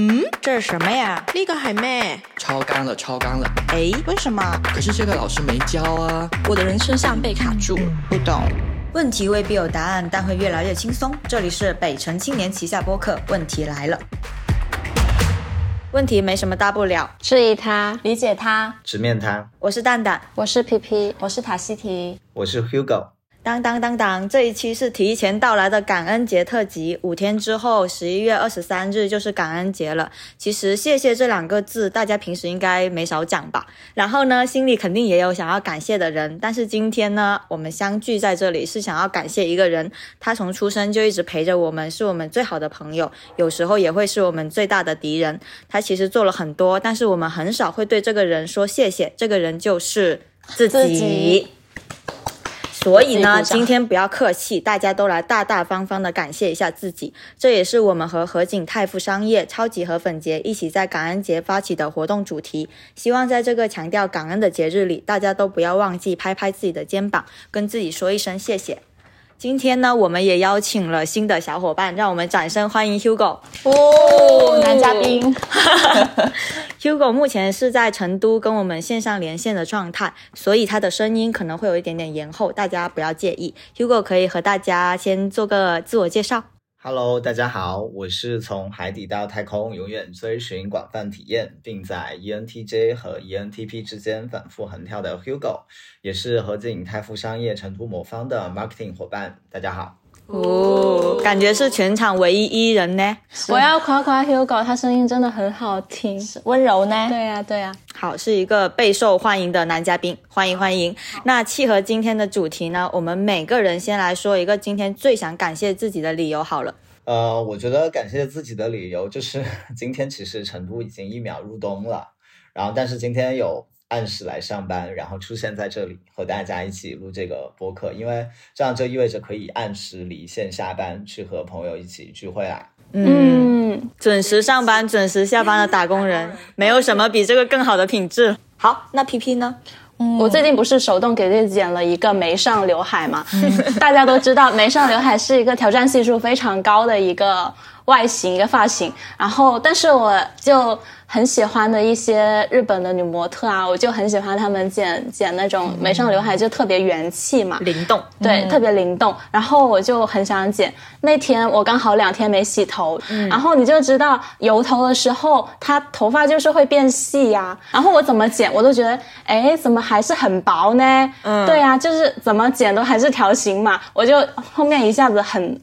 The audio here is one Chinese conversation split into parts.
嗯，这是什么呀？呢個係咩？超纲了，超纲了。诶，为什么？可是这个老师没教啊。我的人生像被卡住。不懂。问题未必有答案，但会越来越轻松。这里是北城青年旗下播客，问题来了。问题没什么大不了，质疑他，理解他。直面他。我是蛋蛋，我是皮皮，我是塔西提，我是 Hugo。当当当当！这一期是提前到来的感恩节特辑，五天之后，十一月二十三日就是感恩节了。其实“谢谢”这两个字，大家平时应该没少讲吧？然后呢，心里肯定也有想要感谢的人。但是今天呢，我们相聚在这里是想要感谢一个人，他从出生就一直陪着我们，是我们最好的朋友，有时候也会是我们最大的敌人。他其实做了很多，但是我们很少会对这个人说谢谢。这个人就是自己。所以呢，今天不要客气，大家都来大大方方的感谢一下自己。这也是我们和合景泰富商业超级河粉节一起在感恩节发起的活动主题。希望在这个强调感恩的节日里，大家都不要忘记拍拍自己的肩膀，跟自己说一声谢谢。今天呢，我们也邀请了新的小伙伴，让我们掌声欢迎 Hugo 哦，男嘉宾。Hugo 目前是在成都跟我们线上连线的状态，所以他的声音可能会有一点点延后，大家不要介意。Hugo 可以和大家先做个自我介绍。Hello，大家好，我是从海底到太空，永远追寻广泛体验，并在 ENTJ 和 ENTP 之间反复横跳的 Hugo，也是合景泰富商业成都魔方的 marketing 伙伴。大家好。哦，感觉是全场唯一一人呢。我要夸夸 Hugo，他声音真的很好听，温柔呢？对呀、对呀、好，是一个备受欢迎的男嘉宾，欢迎欢迎。那契合今天的主题呢，我们每个人先来说一个今天最想感谢自己的理由好了。呃，我觉得感谢自己的理由就是 今天其实成都已经一秒入冬了，然后但是今天有按时来上班，然后出现在这里和大家一起录这个播客，因为这样就意味着可以按时离线下班，去和朋友一起聚会啦。嗯，准时上班、准时下班的打工人，没有什么比这个更好的品质。好，那 P P 呢？我最近不是手动给自己剪了一个眉上刘海嘛？大家都知道，眉上刘海是一个挑战系数非常高的一个外形、一个发型。然后，但是我就很喜欢的一些日本的女模特啊，我就很喜欢她们剪剪那种眉上刘海，就特别元气嘛。灵动，对，特别灵动。然后我就很想剪。那天我刚好两天没洗头，然后你就知道油头的时候，它头发就是会变细呀、然后我怎么剪，我都觉得，哎，怎么还是很薄呢？嗯，对呀、就是怎么剪都还是条形嘛。我就后面一下子很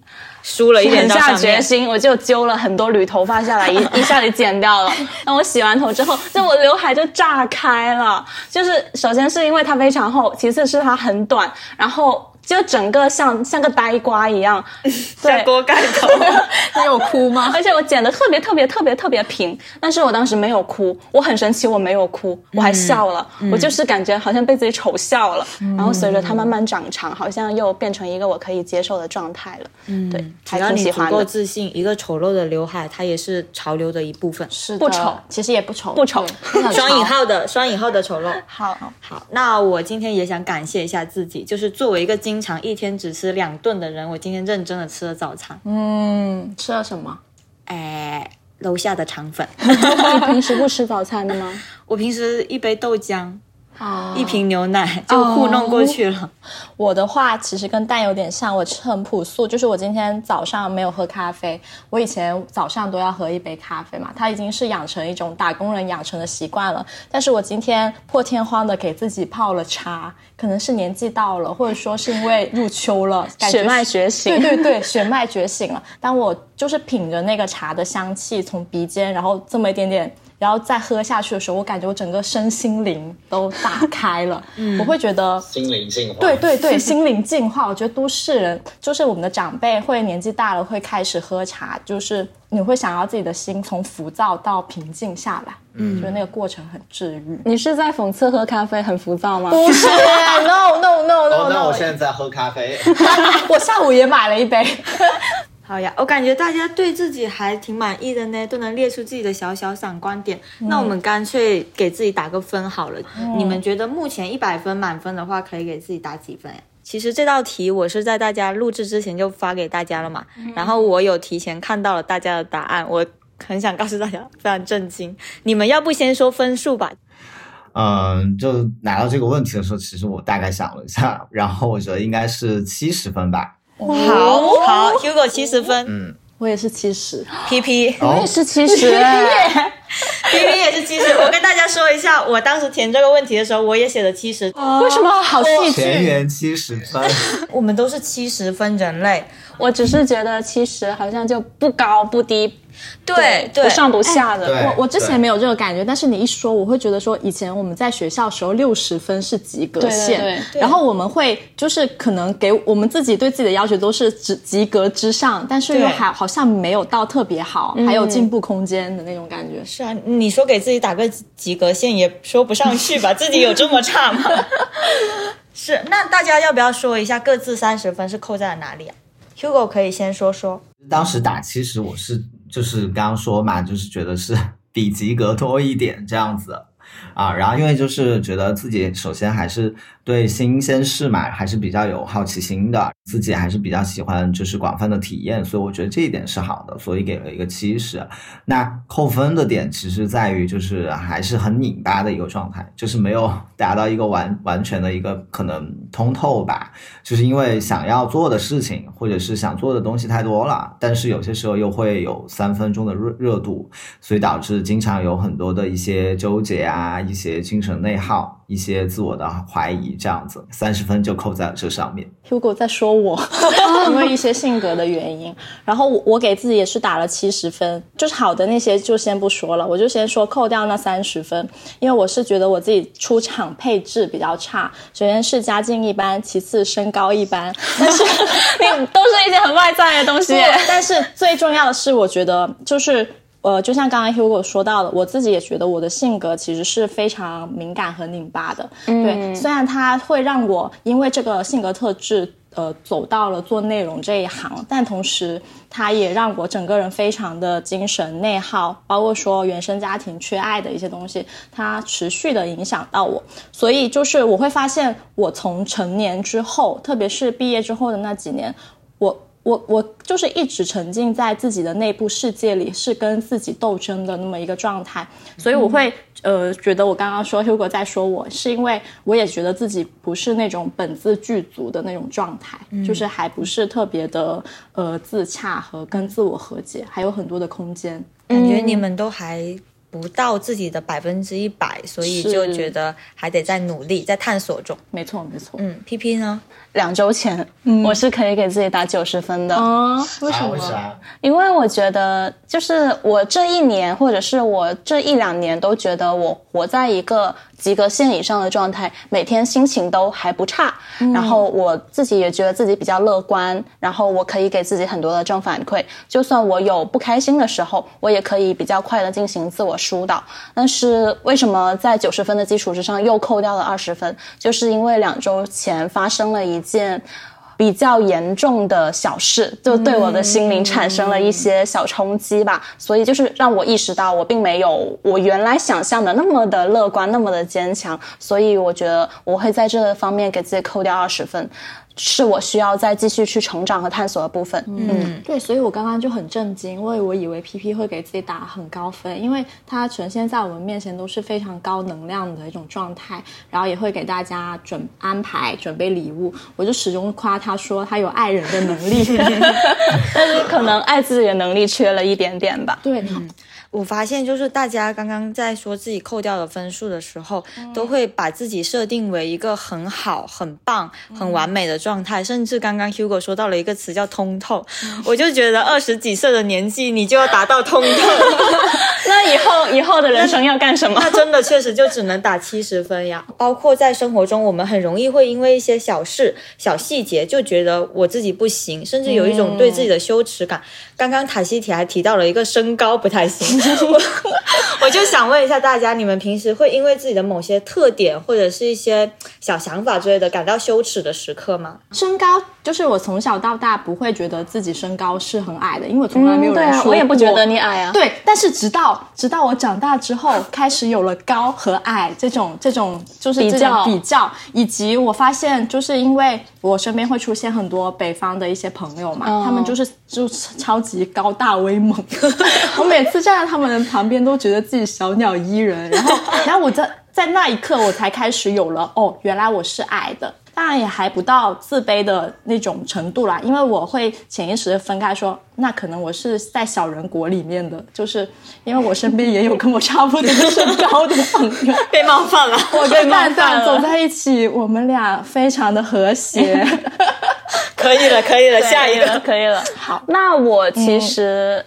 输了一点狠下。决心，我就揪了很多缕头发下来，一 一下子剪掉了。那我洗完头之后，就我刘海就炸开了。就是首先是因为它非常厚，其次是它很短，然后就整个像像个呆瓜一样。对，锅盖头，你有哭吗？而且我剪的特别特别特别特别平，但是我当时没有哭，我很神奇，我没有哭，我还笑了，我就是感觉好像被自己丑笑了。然后随着它慢慢长长，好像又变成一个我可以接受的状态了。嗯，对，还只要你足挺喜欢的。够自信，一个丑陋的刘海，它也是潮流的一部分。是的不丑其实也不丑，不丑双引。号的双引号的丑陋。好，好，那我今天也想感谢一下自己，就是作为一个经常一天只吃两顿的人，我今天认真的吃了早餐。嗯，吃了什么？哎，楼下的肠粉，你平时不吃早餐的吗？我平时一杯豆浆，哦一瓶牛奶就糊弄过去了。我的话其实跟蛋有点像，我吃很朴素，就是我今天早上没有喝咖啡，我以前早上都要喝一杯咖啡嘛，它已经是养成一种打工人养成的习惯了。但是我今天破天荒的给自己泡了茶，可能是年纪到了，或者说是因为入秋了，感觉血脉觉醒对对对，血脉觉醒了。当我就是品着那个茶的香气从鼻尖，然后这么一点点。然后再喝下去的时候，我感觉我整个身心灵都打开了，我会觉得心灵净化。对对对，心灵净化。我觉得都市人就是我们的长辈，会年纪大了会开始喝茶，就是你会想要自己的心从浮躁到平静下来，嗯，就是那个过程很治愈。你是在讽刺喝咖啡很浮躁吗？不是，no no no 哦 no，那 no，我现在在喝咖啡。我下午也买了一杯。好呀，我感觉大家对自己还挺满意的呢，都能列出自己的小小闪光点。那我们干脆给自己打个分好了。你们觉得目前一百分满分的话，可以给自己打几分呀？其实这道题我是在大家录制之前就发给大家了嘛，然后我有提前看到了大家的答案，我很想告诉大家，非常震惊。你们要不先说分数吧？嗯，就拿到这个问题的时候，其实我大概想了一下，然后我觉得应该是七十分吧。好好，Hugo 七十分，嗯，我也是七十，P P 哦。我也是七十，P P 也是七十。我跟大家说一下，我当时填这个问题的时候，我也写了七十。为什么好戏剧？全员七十分，我们都是七十分人类，我只是觉得七十好像就不高不低，对对不上不下的。对我我之前没有这个感觉，但是你一说，我会觉得说，以前我们在学校时候六十分是及格线，对对对然后我们会就是可能给我们自己对自己的要求都是及及格之上，但是又还好像没有到特别好，还有进步空间的那种感觉。是啊，你说给自己打个及格线也说不上去吧？自己有这么差吗？是，那大家要不要说一下各自三十分是扣在了哪里啊？Hugo 可以先说说。当时打其实，我是就是刚刚说嘛，就是觉得是 比及格多一点这样子。啊。然后因为就是觉得自己首先还是对新鲜事嘛，还是比较有好奇心的，自己还是比较喜欢就是广泛的体验，所以我觉得这一点是好的，所以给了一个七十。那扣分的点其实在于就是还是很拧巴的一个状态，就是没有达到一个完完全的一个可能通透吧。就是因为想要做的事情或者是想做的东西太多了，但是有些时候又会有三分钟的热热度，所以导致经常有很多的一些纠结啊，一些精神内耗，一些自我的怀疑，这样子三十分就扣在了这上面。Hugo 在说我，因为一些性格的原因，然后我我给自己也是打了七十分，就是好的那些就先不说了，我就先说扣掉那三十分，因为我是觉得我自己出场配置比较差，首先是家境一般，其次身高一般，但是 你都是一些很外在的东西，但是最重要的是，我觉得就是。呃，就像刚刚 Hugo 说到的，我自己也觉得我的性格其实是非常敏感和拧巴的。对，虽然它会让我因为这个性格特质，呃，走到了做内容这一行，但同时它也让我整个人非常的精神内耗，包括说原生家庭缺爱的一些东西，它持续的影响到我。所以就是我会发现，我从成年之后，特别是毕业之后的那几年，我。我我就是一直沉浸在自己的内部世界里，是跟自己斗争的那么一个状态，所以我会、呃觉得我刚刚说 Hugo 在说我，是因为我也觉得自己不是那种本自具足的那种状态，就是还不是特别的呃自洽和跟自我和解，还有很多的空间。感觉你们都还不到自己的百分之一百，所以就觉得还得再努力，在探索中。没错，没错。嗯，P P 呢？两周前，我是可以给自己打九十分的。啊，为什啊，么？为啥？因为我觉得，就是我这一年，或者是我这一两年，都觉得我活在一个及格线以上的状态，每天心情都还不差。然后我自己也觉得自己比较乐观，然后我可以给自己很多的正反馈。就算我有不开心的时候，我也可以比较快的进行自我疏导。但是为什么在九十分的基础之上又扣掉了二十分？就是因为两周前发生了一件。比较严重的小事，就对我的心灵产生了一些小冲击吧，所以就是让我意识到我并没有我原来想象的那么的乐观，那么的坚强，所以我觉得我会在这方面给自己扣掉二十分，是我需要再继续去成长和探索的部分。嗯，对，所以我刚刚就很震惊，因为我以为 P P 会给自己打很高分，因为它呈现在我们面前都是非常高能量的一种状态，然后也会给大家准安排准备礼物，我就始终夸他说他有爱人的能力。但是可能爱自己的能力缺了一点点吧。对，我发现就是大家刚刚在说自己扣掉的分数的时候，都会把自己设定为一个很好、很棒、很完美的状态，甚至刚刚 Hugo 说到了一个词叫通透，我就觉得二十几岁的年纪你就要达到通透，那以后以后的人生要干什么？那真的确实就只能打七十分呀。包括在生活中，我们很容易会因为一些小事、小细节就觉得我自己不行，甚至有一种对自己的羞耻感。刚刚塔西提还提到了一个身高不太行，我就想问一下大家，你们平时会因为自己的某些特点或者是一些小想法之类的感到羞耻的时刻？吗？身高就是我从小到大不会觉得自己身高是很矮的，因为我从来没有人说、我也不觉得你矮啊。对，但是直到直到我长大之后，开始有了高和矮这种这种就是比较比较，以及我发现，就是因为我身边会出现很多北方的一些朋友嘛，他们就是就是超级高大威猛，我每次站在他们旁边都觉得自己小鸟依人，然后然后我在在那一刻我才开始有了哦，原来我是矮的。当然也还不到自卑的那种程度啦，因为我会潜意识的分开说，那可能我是在小人国里面的，就是因为我身边也有跟我差不多身高的朋友，被冒犯了，我跟蛋蛋走在一起，我们俩非常的和谐。可以了，可以了，下一个。可以了。好，那我其实，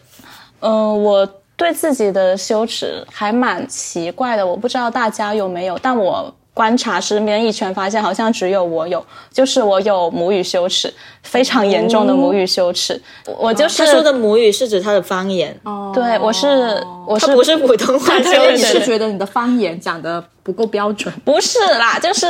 嗯、我对自己的羞耻还蛮奇怪的，我不知道大家有没有，但我。观察身边一圈，发现好像只有我有，就是我有母语羞耻，非常严重的母语羞耻。我就是、他说的母语是指他的方言，哦对，我是我是他不是普通话 对对羞耻。是觉得你的方言讲的不够标准？不是啦，就是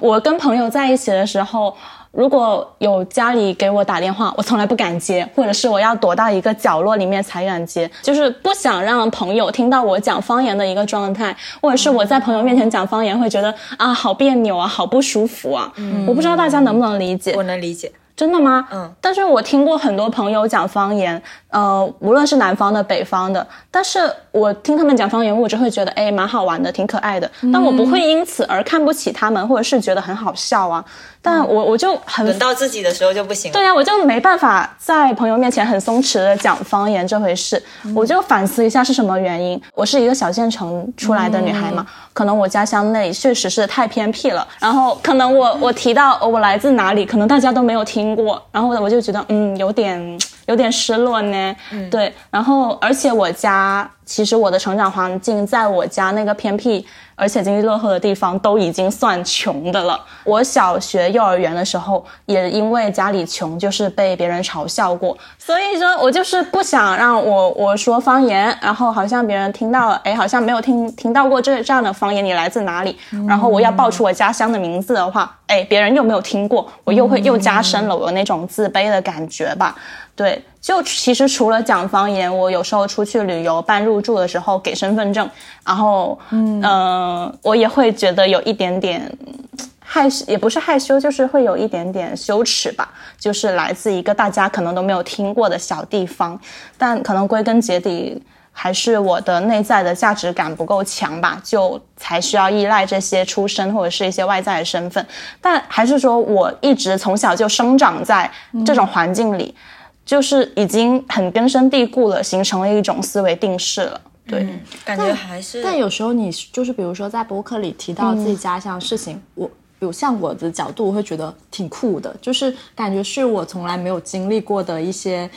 我跟朋友在一起的时候，如果有家里给我打电话，我从来不敢接，或者是我要躲到一个角落里面才敢接，就是不想让朋友听到我讲方言的一个状态，或者是我在朋友面前讲方言会觉得啊好别扭啊，好不舒服啊。嗯我不知道大家能不能理解。我能理解，真的吗？嗯，但是我听过很多朋友讲方言，呃，无论是南方的、北方的，但是我听他们讲方言，我就会觉得哎，蛮好玩的，挺可爱的，但我不会因此而看不起他们，或者是觉得很好笑啊。但我我就很轮到自己的时候就不行了。对啊，我就没办法在朋友面前很松弛的讲方言这回事，我就反思一下是什么原因。我是一个小县城出来的女孩嘛，可能我家乡那里确实是太偏僻了，然后可能我我提到呃我来自哪里，可能大家都没有听过，然后我就觉得嗯有点有点失落呢。对，然后而且我家其实我的成长环境在我家那个偏僻。而且经济落后的地方都已经算穷的了。我小学、幼儿园的时候，也因为家里穷，就是被别人嘲笑过。所以说我就是不想让我我说方言，然后好像别人听到了，哎，好像没有听听到过这这样的方言，你来自哪里？然后我要报出我家乡的名字的话，哎，别人又没有听过，我又会又加深了我那种自卑的感觉吧。对，就其实除了讲方言，我有时候出去旅游办入住的时候给身份证，然后嗯、呃我也会觉得有一点点害羞，也不是害羞，就是会有一点点羞耻吧。就是来自一个大家可能都没有听过的小地方，但可能归根结底。还是我的内在的价值感不够强吧，就才需要依赖这些出身或者是一些外在的身份。但还是说我一直从小就生长在这种环境里，就是已经很根深蒂固了，形成了一种思维定式了。对，感觉还是但有时候你就是比如说在博客里提到自己家乡的事情，我比如像我的角度，我会觉得挺酷的，就是感觉是我从来没有经历过的一些，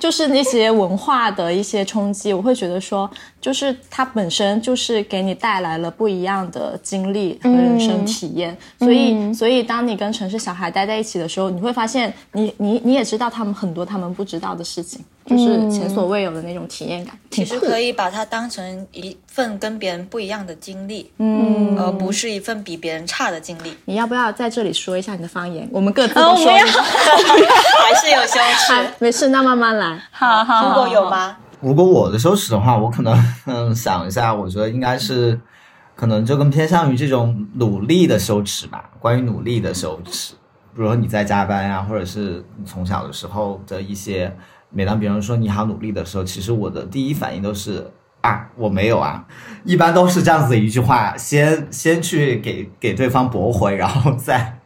就是那些文化的一些冲击，我会觉得说，就是它本身就是给你带来了不一样的经历和人生体验，所以所以当你跟城市小孩待在一起的时候，你会发现你你你也知道他们很多他们不知道的事情，就是前所未有的那种体验感，其实可以把它当成一份跟别人不一样的经历，嗯，而不是一份比别人差的经历，你要不要在这里说一下你的方言？我们各自哦都说一下。还是有羞耻。没事，那慢慢来。好好如果有？吗？如果我的羞耻的话，我可能嗯想一下，我觉得应该是可能就更偏向于这种努力的羞耻吧。关于努力的羞耻，比如说你在加班呀、或者是你从小的时候的一些，每当别人说你好努力的时候，其实我的第一反应都是啊我没有啊，一般都是这样子的一句话，先先去给给对方驳回，然后再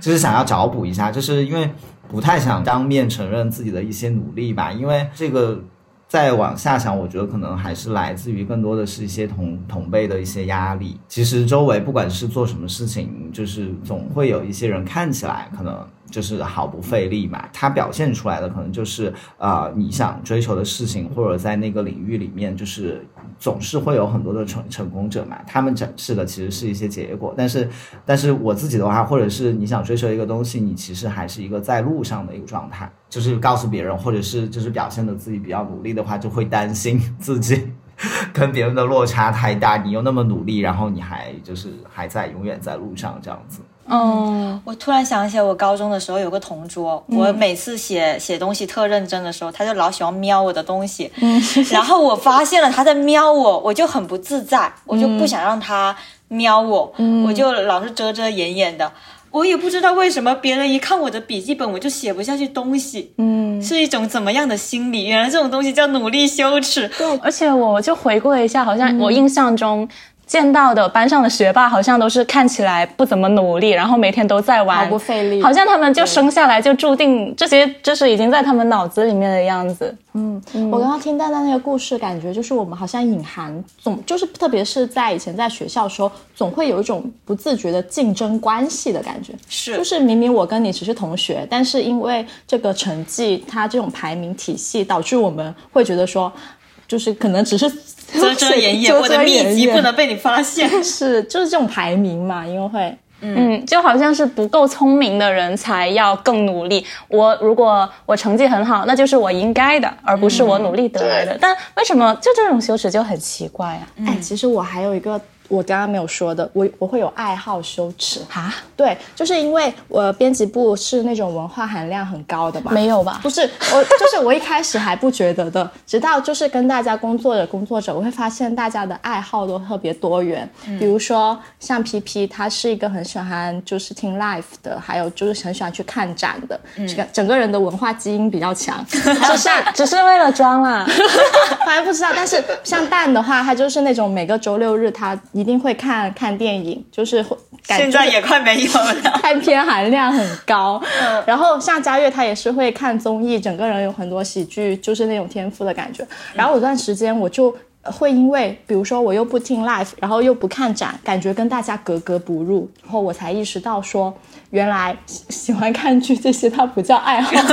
就是想要找补一下，就是因为不太想当面承认自己的一些努力吧，因为这个再往下想，我觉得可能还是来自于更多的是一些同同辈的一些压力。其实周围不管是做什么事情，就是总会有一些人看起来可能就是毫不费力嘛，他表现出来的可能就是呃你想追求的事情，或者在那个领域里面，就是总是会有很多的成成功者嘛，他们展示的其实是一些结果，但是但是我自己的话，或者是你想追求一个东西，你其实还是一个在路上的一个状态，就是告诉别人，或者是就是表现的自己比较努力的话，就会担心 自己跟别人的落差太大，你又那么努力，然后你还就是还在永远在路上这样子。嗯，我突然想起来，我高中的时候有个同桌，我每次写写东西特认真的时候，他就老喜欢瞄我的东西，然后我发现了他在瞄我，我就很不自在，我就不想让他瞄我，我就老是遮遮掩掩的。我也不知道为什么，别人一看我的笔记本，我就写不下去东西，嗯，是一种怎么样的心理？原来这种东西叫努力羞耻。对，而且我就回顾了一下，好像我印象中。见到的班上的学霸好像都是看起来不怎么努力，然后每天都在玩，毫不费力，好像他们就生下来就注定这些，就是已经在他们脑子里面的样子。嗯，我刚刚听蛋蛋那个故事，感觉就是我们好像隐含总就是特别是在以前在学校的时候，总会有一种不自觉的竞争关系的感觉。是，就是明明我跟你只是同学，但是因为这个成绩，它这种排名体系，导致我们会觉得说。就是可能只是遮遮掩掩，我的秘籍不能被你发现。是，就是这种排名嘛，因为会，嗯，就好像是不够聪明的人才要更努力。我如果我成绩很好，那就是我应该的，而不是我努力得来的。但为什么就这种羞耻就很奇怪啊？哎，其实我还有一个。我刚刚没有说的，我我会有爱好羞耻啊？对，就是因为我编辑部是那种文化含量很高的嘛。没有吧？不是，我就是我一开始还不觉得的，直到就是跟大家工作的工作者，我会发现大家的爱好都特别多元。比如说像 P P，他是一个很喜欢就是听 live 的，还有就是很喜欢去看展的，这个整个人的文化基因比较强。只是 只是为了装啦，反正不知道。但是像蛋的话，他就是那种每个周六日他。一定会看看电影，就是现在也快没有了，看片含量很高。然后像佳悦，他也是会看综艺，整个人有很多喜剧，就是那种天赋的感觉。然后有段时间我就会因为，比如说我又不听 live，然后又不看展，感觉跟大家格格不入。然后我才意识到说，原来喜欢看剧这些，它不叫爱好。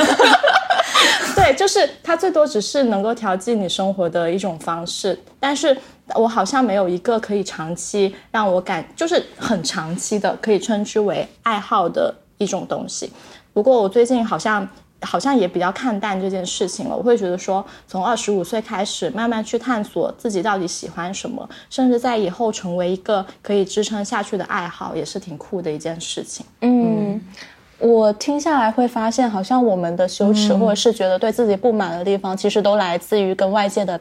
对，就是它最多只是能够调剂你生活的一种方式，但是。我好像没有一个可以长期让我感，就是很长期的可以称之为爱好的一种东西。不过我最近好像好像也比较看淡这件事情了。我会觉得说，从二十五岁开始，慢慢去探索自己到底喜欢什么，甚至在以后成为一个可以支撑下去的爱好，也是挺酷的一件事情。嗯，我听下来会发现，好像我们的羞耻或者是觉得对自己不满的地方，其实都来自于跟外界的。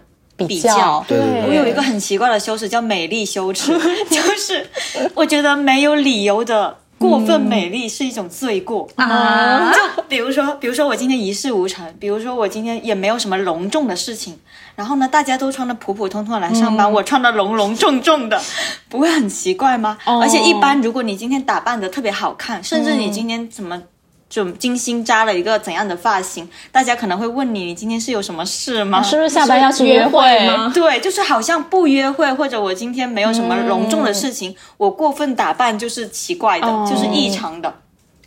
比较，对。我有一个很奇怪的羞耻，叫美丽羞耻，就是我觉得没有理由的过分美丽是一种罪过啊。就比如说，比如说我今天一事无成，比如说我今天也没有什么隆重的事情，然后呢，大家都穿的普普通通来上班，我穿的隆隆重重的，不会很奇怪吗？而且一般，如果你今天打扮的特别好看，甚至你今天怎么。就精心扎了一个怎样的发型？大家可能会问你，你今天是有什么事吗？是不是下班要去约会吗？对，就是好像不约会，或者我今天没有什么隆重的事情，我过分打扮就是奇怪的，就是异常的。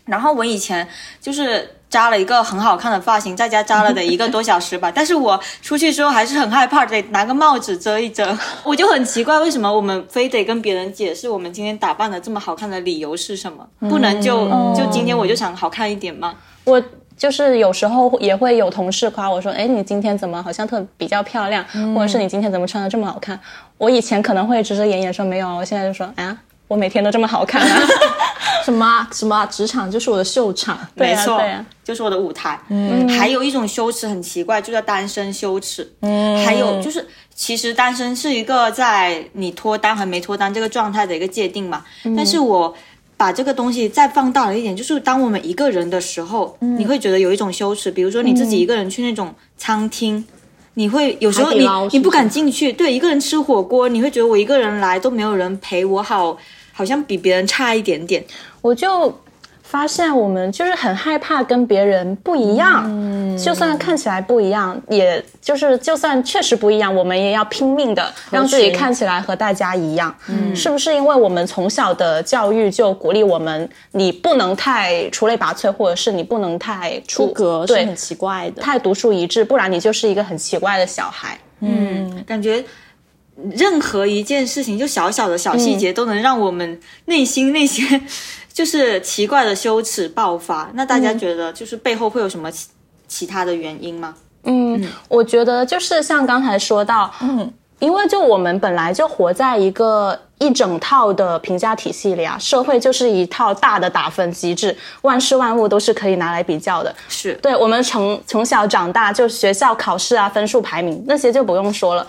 然后我以前就是。扎了一个很好看的发型，在家扎了得一个多小时吧。但是我出去之后还是很害怕，得拿个帽子遮一遮。我就很奇怪，为什么我们非得跟别人解释我们今天打扮的这么好看的理由是什么？不能就就今天我就想好看一点吗？我就是有时候也会有同事夸我说：“哎，你今天怎么好像特比较漂亮？或者是你今天怎么穿的这么好看？”我以前可能会遮遮掩掩说没有，我现在就说：“啊。”我每天都这么好看啊！什么什么职场就是我的秀场，没错，就是我的舞台。嗯，还有一种羞耻很奇怪，就叫单身羞耻。嗯，还有就是，其实单身是一个在你脱单和没脱单这个状态的一个界定嘛。但是我把这个东西再放大了一点，就是当我们一个人的时候，你会觉得有一种羞耻，比如说你自己一个人去那种餐厅。你会有时候你你不敢进去，对一个人吃火锅，你会觉得我一个人来都没有人陪我，好好像比别人差一点点，我就。发现我们就是很害怕跟别人不一样，嗯就算看起来不一样，也就是就算确实不一样，我们也要拼命的让自己看起来和大家一样。嗯，是不是因为我们从小的教育就鼓励我们，你不能太出类拔萃，或者是你不能太出格，是很奇怪的，太独树一帜，不然你就是一个很奇怪的小孩。嗯，感觉任何一件事情，就小小的小细节，都能让我们内心那些。就是奇怪的羞耻爆发，那大家觉得就是背后会有什么其其他的原因吗？嗯，我觉得就是像刚才说到，嗯，因为就我们本来就活在一个一整套的评价体系里啊，社会就是一套大的打分机制，万事万物都是可以拿来比较的。是对我们从从小长大，就学校考试啊、分数排名那些就不用说了，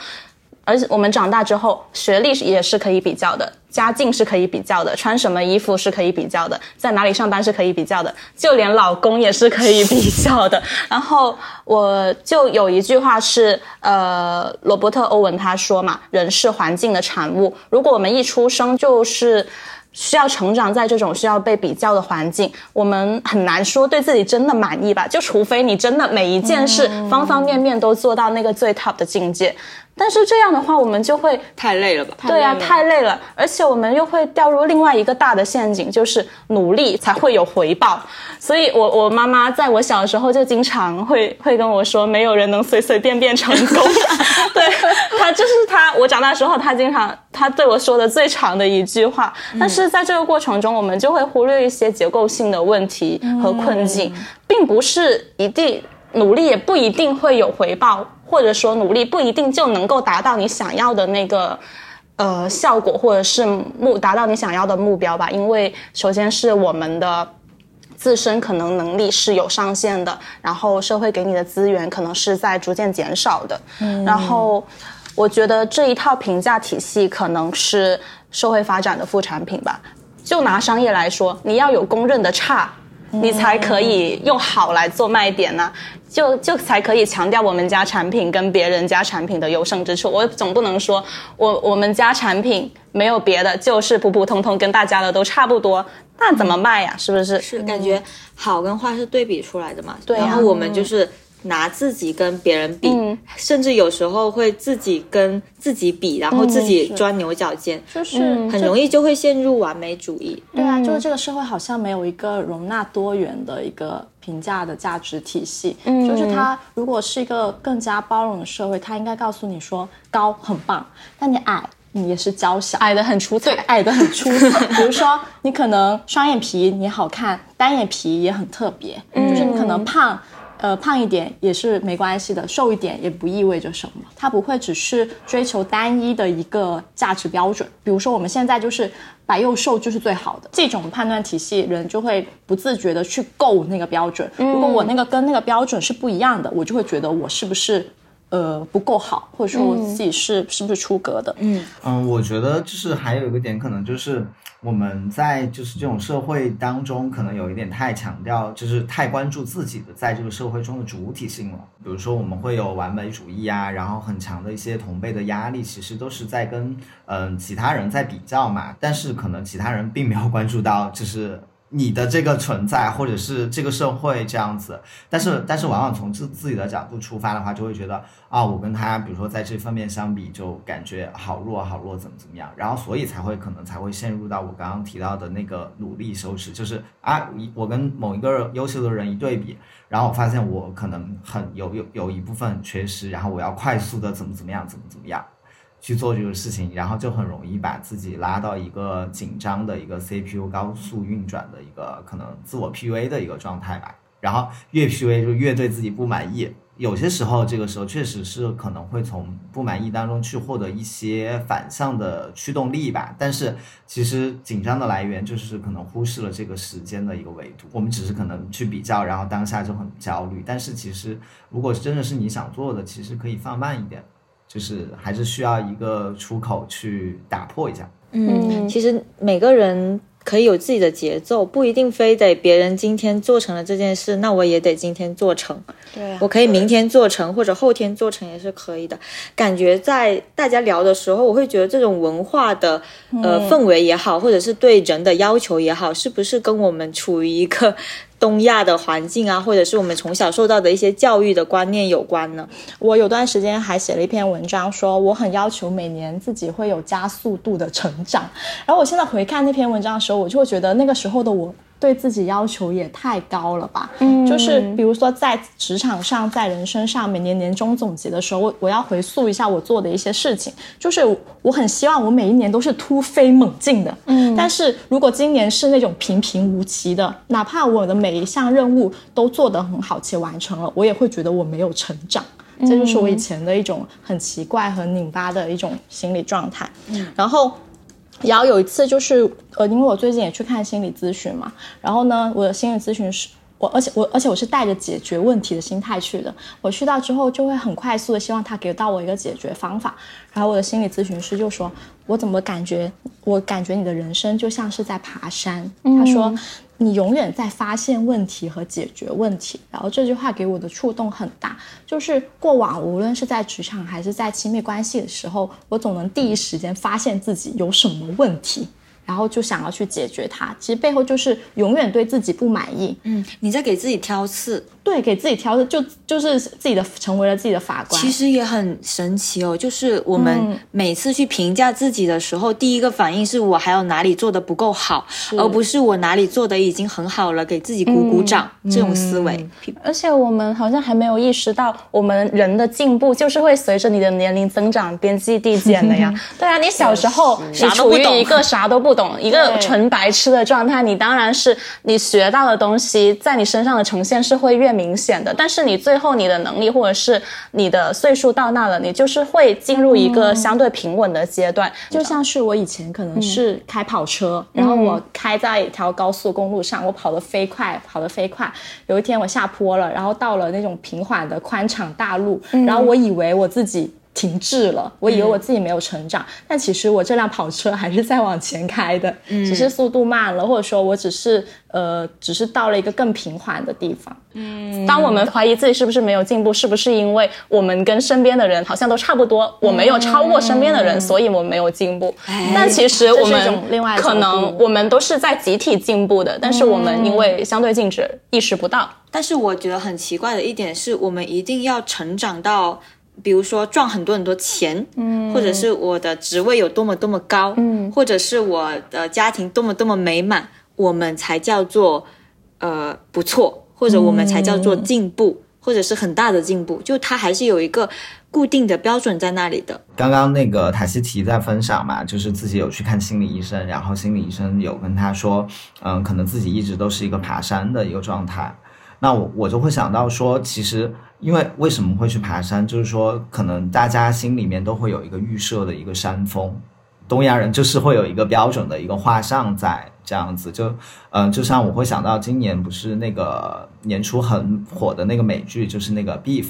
而且我们长大之后，学历也是可以比较的，家境是可以比较的，穿什么衣服是可以比较的，在哪里上班是可以比较的，就连老公也是可以比较的。然后我就有一句话是，呃，罗伯特·欧文他说嘛，人是环境的产物。如果我们一出生就是需要成长在这种需要被比较的环境，我们很难说对自己真的满意吧？就除非你真的每一件事、方方面面都做到那个最 top 的境界。但是这样的话，我们就会太累了吧？对啊，太累了，而且我们又会掉入另外一个大的陷阱，就是努力才会有回报。所以我我妈妈在我小的时候就经常会会跟我说，没有人能随随便便成功。对她就是她，我长大之后，她经常她对我说的最长的一句话。但是在这个过程中，我们就会忽略一些结构性的问题和困境，并不是一定努力也不一定会有回报。或者说努力不一定就能够达到你想要的那个呃效果，或者是目达到你想要的目标吧。因为首先是我们的自身可能能力是有上限的，然后社会给你的资源可能是在逐渐减少的。嗯，然后我觉得这一套评价体系可能是社会发展的副产品吧。就拿商业来说，你要有公认的差。你才可以用好来做卖点呢，就就才可以强调我们家产品跟别人家产品的优胜之处。我总不能说我我们家产品没有别的，就是普普通通，跟大家的都差不多，那怎么卖呀？是不是？是感觉好跟坏是对比出来的嘛？对。然后我们就是拿自己跟别人比，甚至有时候会自己跟自己比，然后自己钻牛角尖，就是很容易就会陷入完美主义。对啊，就是这个社会好像没有一个容纳多元的一个评价的价值体系。嗯，就是它如果是一个更加包容的社会，它应该告诉你说高很棒，但你矮你也是娇小，矮的很出彩，矮的很出彩。比如说你可能双眼皮你好看，单眼皮也很特别，就是你可能胖。呃，胖一点也是没关系的，瘦一点也不意味着什么。它不会只是追求单一的一个价值标准。比如说，我们现在就是白又瘦就是最好的这种判断体系，人就会不自觉的去够那个标准。如果我那个跟那个标准是不一样的，我就会觉得我是不是呃不够好，或者说我自己是是不是出格的？嗯嗯，我觉得就是还有一个点，可能就是。我们在就是这种社会当中，可能有一点太强调，就是太关注自己的在这个社会中的主体性了。比如说，我们会有完美主义啊，然后很强的一些同辈的压力，其实都是在跟嗯其他人在比较嘛。但是可能其他人并没有关注到，就是。你的这个存在，或者是这个社会这样子，但是但是往往从自自己的角度出发的话，就会觉得啊，我跟他，比如说在这方面相比，就感觉好弱好弱，怎么怎么样，然后所以才会可能才会陷入到我刚刚提到的那个努力收拾，就是啊，我跟某一个优秀的人一对比，然后我发现我可能很有有有一部分缺失，然后我要快速的怎么怎么样，怎么怎么样。去做这个事情，然后就很容易把自己拉到一个紧张的一个 CPU 高速运转的一个可能自我 PUA 的一个状态吧。然后越 PUA 就越对自己不满意，有些时候这个时候确实是可能会从不满意当中去获得一些反向的驱动力吧。但是其实紧张的来源就是可能忽视了这个时间的一个维度。我们只是可能去比较，然后当下就很焦虑。但是其实如果真的是你想做的，其实可以放慢一点。就是还是需要一个出口去打破一下。嗯，其实每个人可以有自己的节奏，不一定非得别人今天做成了这件事，那我也得今天做成。对，我可以明天做成，或者后天做成也是可以的。感觉在大家聊的时候，我会觉得这种文化的呃氛围也好，或者是对人的要求也好，是不是跟我们处于一个。东亚的环境啊，或者是我们从小受到的一些教育的观念有关呢。我有段时间还写了一篇文章，说我很要求每年自己会有加速度的成长。然后我现在回看那篇文章的时候，我就会觉得那个时候的我。对自己要求也太高了吧？嗯，就是比如说在职场上，在人生上，每年年终总结的时候，我我要回溯一下我做的一些事情。就是我很希望我每一年都是突飞猛进的。嗯，但是如果今年是那种平平无奇的，哪怕我的每一项任务都做得很好且完成了，我也会觉得我没有成长。这就是我以前的一种很奇怪、和拧巴的一种心理状态。然后。然后有一次就是，呃，因为我最近也去看心理咨询嘛，然后呢，我的心理咨询师，我而且我而且我是带着解决问题的心态去的，我去到之后就会很快速的希望他给到我一个解决方法，然后我的心理咨询师就说，我怎么感觉，我感觉你的人生就像是在爬山，他说。你永远在发现问题和解决问题，然后这句话给我的触动很大。就是过往无论是在职场还是在亲密关系的时候，我总能第一时间发现自己有什么问题。然后就想要去解决它，其实背后就是永远对自己不满意。嗯，你在给自己挑刺，对，给自己挑的，就就是自己的成为了自己的法官。其实也很神奇哦，就是我们每次去评价自己的时候，第一个反应是我还有哪里做的不够好，而不是我哪里做的已经很好了，给自己鼓鼓掌。这种思维，而且我们好像还没有意识到，我们人的进步就是会随着你的年龄增长边际递减的呀。对啊，你小时候你处于一个啥都不懂，一个纯白痴的状态，你当然是你学到的东西在你身上的呈现是会越明显的。但是你最后你的能力或者是你的岁数到那了，你就是会进入一个相对平稳的阶段。就像是我以前可能是开跑车，然后我开在一条高速公路上，我跑得飞快，跑得飞快。有一天我下坡了，然后到了那种平缓的宽敞大路，然后我以为我自己停滞了，我以为我自己没有成长，但其实我这辆跑车 还是在往前开的，只是速度慢了，或者说我只是呃，只是到了一个更平缓的地方。嗯，当我们怀疑自己是不是没有进步，是不是因为我们跟身边的人好像都差不多，我没有超过身边的人，所以我没有进步。但其实我们可能我们都是在集体进步的，但是我们因为相对静止，意识不到。但是我觉得很奇怪的一点是，我们一定要成长到，比如说赚很多很多钱，嗯，或者是我的职位有多么多么高，嗯，或者是我的家庭多么多么美满，我们才叫做呃不错，或者我们才叫做进步，或者是很大的进步。就它还是有一个固定的标准在那里的。刚刚那个塔西提在分享嘛，就是自己有去看心理医生，然后心理医生有跟他说，嗯，可能自己一直都是一个爬山的一个状态。那我我就会想到说，其实因为为什么会去爬山，就是说可能大家心里面都会有一个预设的一个山峰，东亚人就是会有一个标准的一个画像在这样子，就嗯，就像我会想到今年不是那个年初很火的那个美剧，就是那个 Beef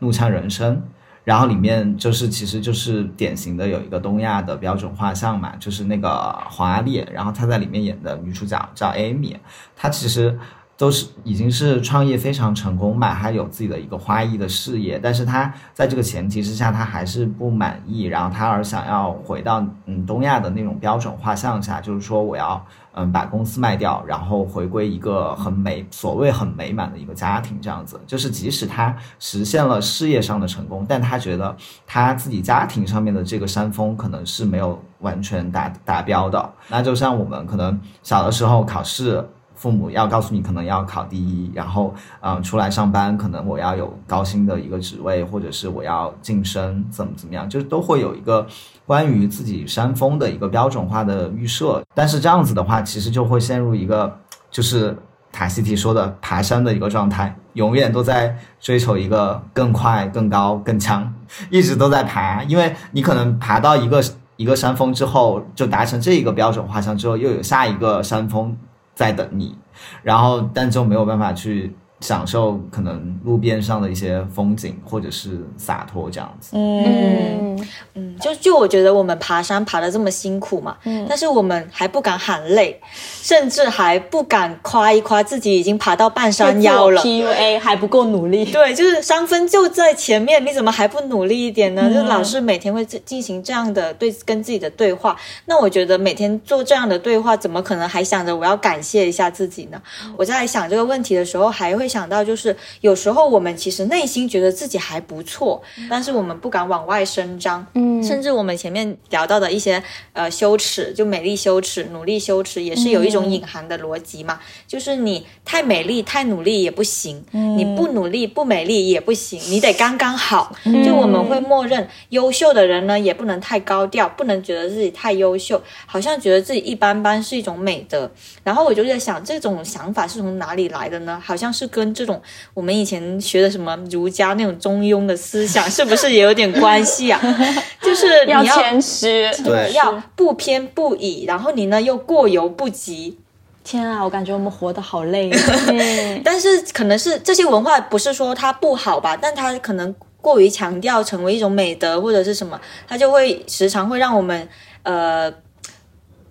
怒呛人生，然后里面就是其实就是典型的有一个东亚的标准画像嘛，就是那个黄阿丽，然后她在里面演的女主角叫 Amy，她其实。都是已经是创业非常成功吧，他有自己的一个花艺的事业，但是他在这个前提之下，他还是不满意，然后他而想要回到嗯东亚的那种标准画像下，就是说我要嗯把公司卖掉，然后回归一个很美所谓很美满的一个家庭这样子，就是即使他实现了事业上的成功，但他觉得他自己家庭上面的这个山峰可能是没有完全达达标的，那就像我们可能小的时候考试。父母要告诉你，可能要考第一，然后，嗯，出来上班，可能我要有高薪的一个职位，或者是我要晋升，怎么怎么样，就是都会有一个关于自己山峰的一个标准化的预设。但是这样子的话，其实就会陷入一个，就是塔西提说的爬山的一个状态，永远都在追求一个更快、更高、更强，一直都在爬，因为你可能爬到一个一个山峰之后，就达成这一个标准画像之后，又有下一个山峰。在等你，然后但就没有办法去享受可能路边上的一些风景，或者是洒脱这样子。嗯嗯，就就我觉得我们爬山爬的这么辛苦嘛，嗯，但是我们还不敢喊累，甚至还不敢夸一夸自己已经爬到半山腰了。PUA 还不够努力。对，就是三分就在前面，你怎么还不努力一点呢？就老是每天会进行这样的对跟自己的对话。那我觉得每天做这样的对话，怎么可能还想着我要感谢一下自己呢？我在想这个问题的时候，还会想到就是有时候我们其实内心觉得自己还不错，但是我们不敢往外声张，嗯，甚甚至我们前面聊到的一些呃羞耻，就美丽羞耻、努力羞耻，也是有一种隐含的逻辑嘛。就是你太美丽、太努力也不行，你不努力、不美丽也不行，你得刚刚好。就我们会默认，优秀的人呢也不能太高调，不能觉得自己太优秀，好像觉得自己一般般是一种美德。然后我就在想，这种想法是从哪里来的呢？好像是跟这种我们以前学的什么儒家那种中庸的思想，是不是也有点关系啊？就是你要要谦虚。对要不偏不倚，然后你呢又过犹不及。天啊，我感觉我们活得好累。嗯，但是可能是这些文化不是说它不好吧，但它可能过于强调成为一种美德或者是什么，它就会时常会让我们呃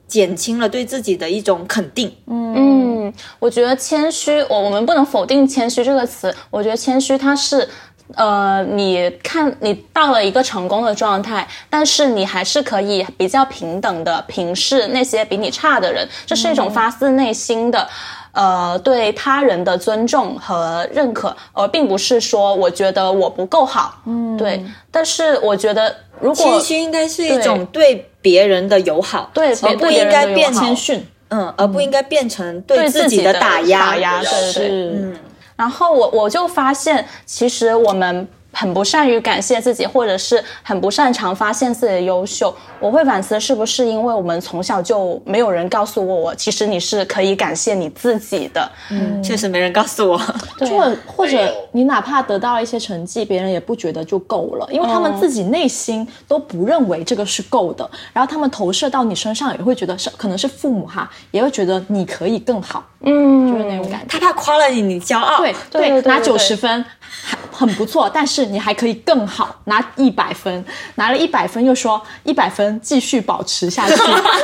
减轻了对自己的一种肯定。嗯，我觉得谦虚，我我们不能否定谦虚这个词。我觉得谦虚它是，呃，你看你到了一个成功的状态，但是你还是可以比较平等的平视那些比你差的人，这是一种发自内心的。呃，对他人的尊重和认可，而并不是说我觉得我不够好，嗯，对。但是我觉得，如果谦虚应该是一种对别人的友好，对而不应该变谦逊，嗯，而不应该变成对自己的打压。打压，对对对。是，嗯，然后我我就发现，其实我们很不善于感谢自己，或者是很不擅长发现自己的优秀。我会反思，是不是因为我们从小就没有人告诉过我，其实你是可以感谢你自己的。嗯，确实没人告诉我。或者或者你哪怕得到了一些成绩，别人也不觉得就够了，因为他们自己内心都不认为这个是够的，然后他们投射到你身上，也会觉得是可能是父母哈，也会觉得你可以更好，嗯，就是那种感觉。他怕夸了你，你骄傲。对对对对拿对九十分还很不错，但是你还可以更好，拿一百分，拿了一百分又说一百分继续保持下去，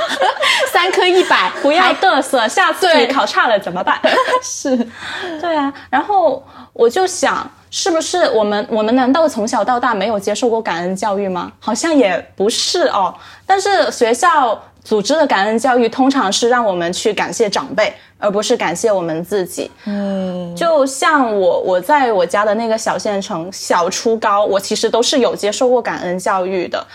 三科一百，不要嘚瑟，下次你考差了怎么办？是对啊，然后我就想，是不是我们我们难道从小到大没有接受过感恩教育吗？好像也不是哦。但是学校组织的感恩教育通常是让我们去感谢长辈，而不是感谢我们自己。嗯，就像我我在我家的那个小县城，小初高，我其实都是有接受过感恩教育的。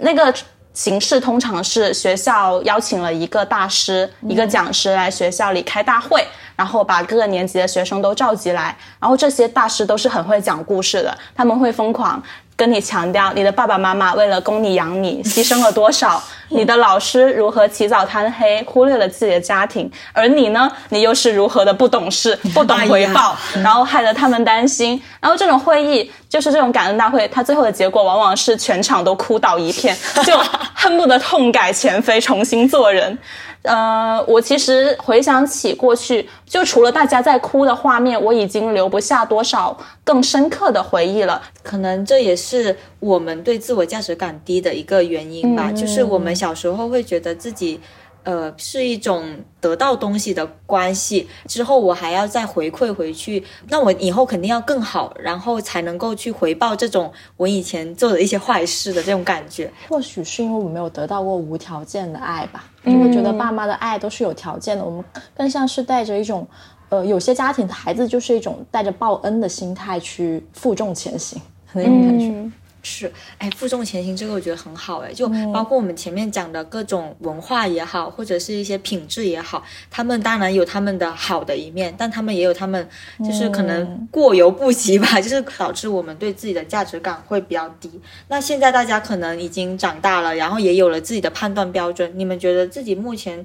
那个形式通常是学校邀请了一个大师、一个讲师来学校里开大会，然后把各个年级的学生都召集来，然后这些大师都是很会讲故事的，他们会疯狂。跟你强调你的爸爸妈妈为了供你养你牺牲了多少，你的老师如何起早贪黑，忽略了自己的家庭，而你呢，你又是如何的不懂事、不懂回报，然后害得他们担心。然后这种会议就是这种感恩大会，它最后的结果往往是全场都哭倒一片，就恨不得痛改前非，重新做人。呃，我其实回想起过去，就除了大家在哭的画面，我已经留不下多少更深刻的回忆了。可能这也是我们对自我价值感低的一个原因吧，就是我们小时候会觉得自己。呃，是一种得到东西的关系，之后我还要再回馈回去，那我以后肯定要更好，然后才能够去回报这种我以前做的一些坏事的这种感觉。或许是因为我没有得到过无条件的爱吧，就会觉得爸妈的爱都是有条件的，我们更像是带着一种，呃，有些家庭的孩子就是一种带着报恩的心态去负重前行的那种感觉。是，哎，负重前行这个我觉得很好，哎，就包括我们前面讲的各种文化也好，或者是一些品质也好，他们当然有他们的好的一面，但他们也有他们就是可能过犹不及吧，就是导致我们对自己的价值感会比较低。那现在大家可能已经长大了，然后也有了自己的判断标准，你们觉得自己目前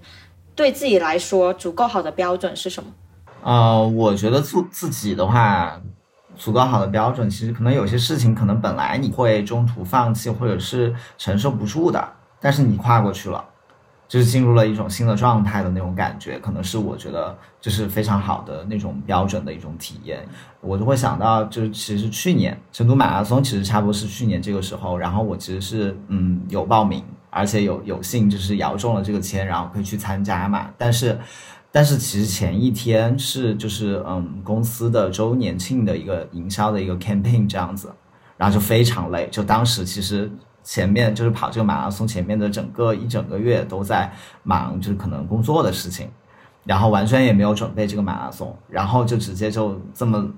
对自己来说足够好的标准是什么？呃，我觉得自自己的话，足够好的标准，其实可能有些事情可能本来你会中途放弃或者是承受不住的，但是你跨过去了，就是进入了一种新的状态的那种感觉，可能是我觉得就是非常好的那种标准的一种体验。我就会想到，就是其实去年成都马拉松其实差不多是去年这个时候，然后我其实是嗯有报名，而且有有幸就是摇中了这个签，然后可以去参加嘛，但是。但是其实前一天是就是嗯公司的周年庆的一个营销的一个 campaign 这样子，然后就非常累，就当时其实前面就是跑这个马拉松前面的整个一整个月都在忙，就是可能工作的事情，然后完全也没有准备这个马拉松，然后就直接就这么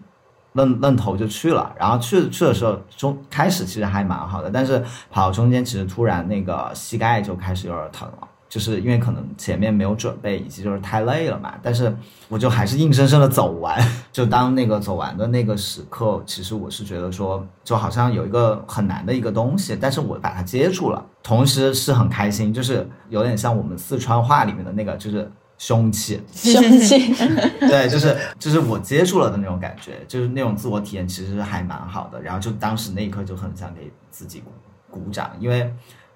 愣愣头就去了。然后去去的时候中开始其实还蛮好的，但是跑中间其实突然那个膝盖就开始有点疼了。就是因为可能前面没有准备，以及就是太累了嘛。但是我就还是硬生生的走完。就当那个走完的那个时刻，其实我是觉得说，就好像有一个很难的一个东西，但是我把它接住了，同时是很开心，就是有点像我们四川话里面的那个，就是凶器，凶器。对，就是就是我接住了的那种感觉，就是那种自我体验，其实还蛮好的。然后就当时那一刻就很想给自己鼓鼓掌，因为。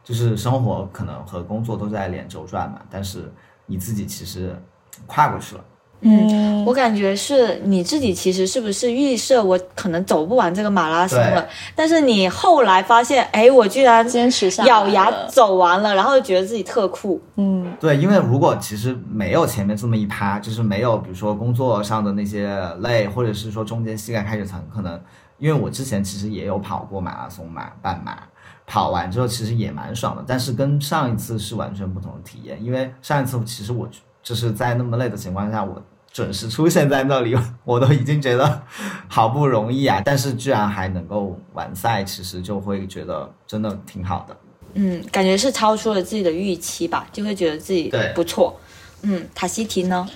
就是生活可能和工作都在连轴转嘛，但是你自己其实跨过去了。嗯，我感觉是你自己其实是不是预设我可能走不完这个马拉松了？但是你后来发现，哎，我居然坚持下，咬牙走完了，然后就觉得自己特酷。嗯，对，因为如果其实没有前面这么一趴，就是没有比如说工作上的那些累，或者是说中间膝盖开始疼，可能因为我之前其实也有跑过马拉松嘛，半马。跑完之后其实也蛮爽的，但是跟上一次是完全不同的体验。因为上一次其实我就是在那么累的情况下，我准时出现在那里，我都已经觉得好不容易啊，但是居然还能够完赛，其实就会觉得真的挺好的。嗯，感觉是超出了自己的预期吧，就会觉得自己不错。嗯，塔西提呢？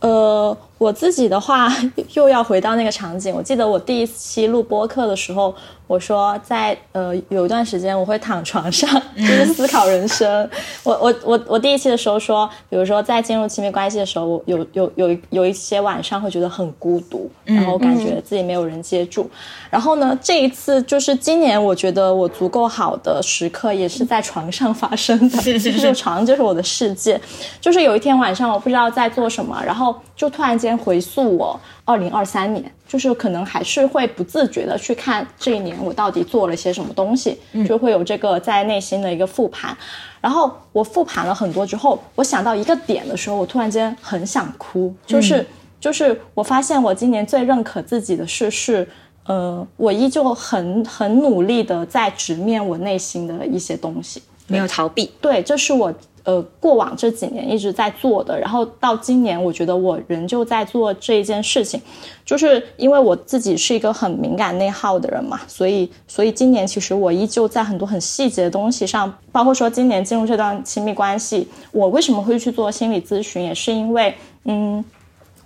呃，我自己的话又要回到那个场景。我记得我第一期录播客的时候，我说在呃有一段时间我会躺床上，就是思考人生。我我我我第一期的时候说，比如说在进入亲密关系的时候，我有有有有一些晚上会觉得很孤独，然后感觉自己没有人接住。然后呢，这一次就是今年，我觉得我足够好的时刻也是在床上发生的，就是 床就是我的世界。就是有一天晚上，我不知道在做什么，然后。就突然间回溯我二零二三年，就是可能还是会不自觉的去看这一年我到底做了些什么东西，就会有这个在内心的一个复盘。然后我复盘了很多之后，我想到一个点的时候，我突然间很想哭，就是就是我发现我今年最认可自己的事是，呃，我依旧很很努力的在直面我内心的一些东西，没有逃避。对，这是我。呃，过往这几年一直在做的，然后到今年，我觉得我仍旧在做这一件事情，就是因为我自己是一个很敏感内耗的人嘛，所以，所以今年其实我依旧在很多很细节的东西上，包括说今年进入这段亲密关系，我为什么会去做心理咨询，也是因为，嗯，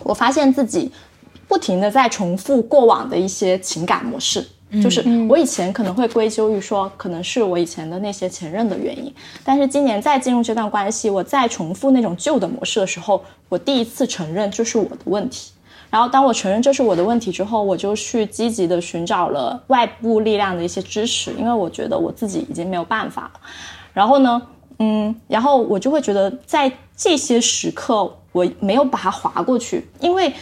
我发现自己不停的在重复过往的一些情感模式。就是我以前可能会归咎于说，可能是我以前的那些前任的原因，但是今年再进入这段关系，我再重复那种旧的模式的时候，我第一次承认这是我的问题。然后当我承认这是我的问题之后，我就去积极的寻找了外部力量的一些支持，因为我觉得我自己已经没有办法了。然后呢，嗯，然后我就会觉得在这些时刻，我没有把它划过去，因为。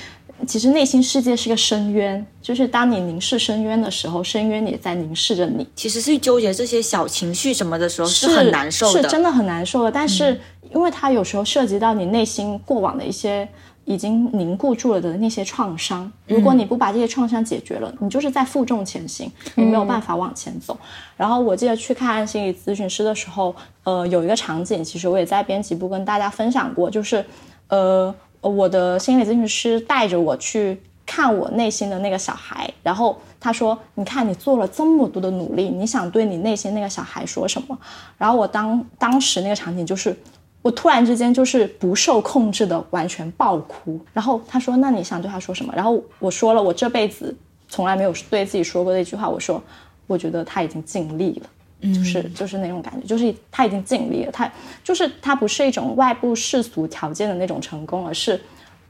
其实内心世界是个深渊，就是当你凝视深渊的时候，深渊也在凝视着你。其实是纠结这些小情绪什么的时候是很难受的，是真的很难受的。但是，因为它有时候涉及到你内心过往的一些已经凝固住了的那些创伤，如果你不把这些创伤解决了，你就是在负重前行，你没有办法往前走。然后我记得去看心理咨询师的时候，呃，有一个场景，其实我也在编辑部跟大家分享过，就是呃。我的心理咨询师带着我去看我内心的那个小孩，然后他说：“你看，你做了这么多的努力，你想对你内心那个小孩说什么？”然后我当当时那个场景就是，我突然之间就是不受控制的完全爆哭。然后他说：“那你想对他说什么？”然后我说了我这辈子从来没有对自己说过的一句话，我说：“我觉得他已经尽力了。”就是就是那种感觉，就是他已经尽力了，他就是他不是一种外部世俗条件的那种成功，而是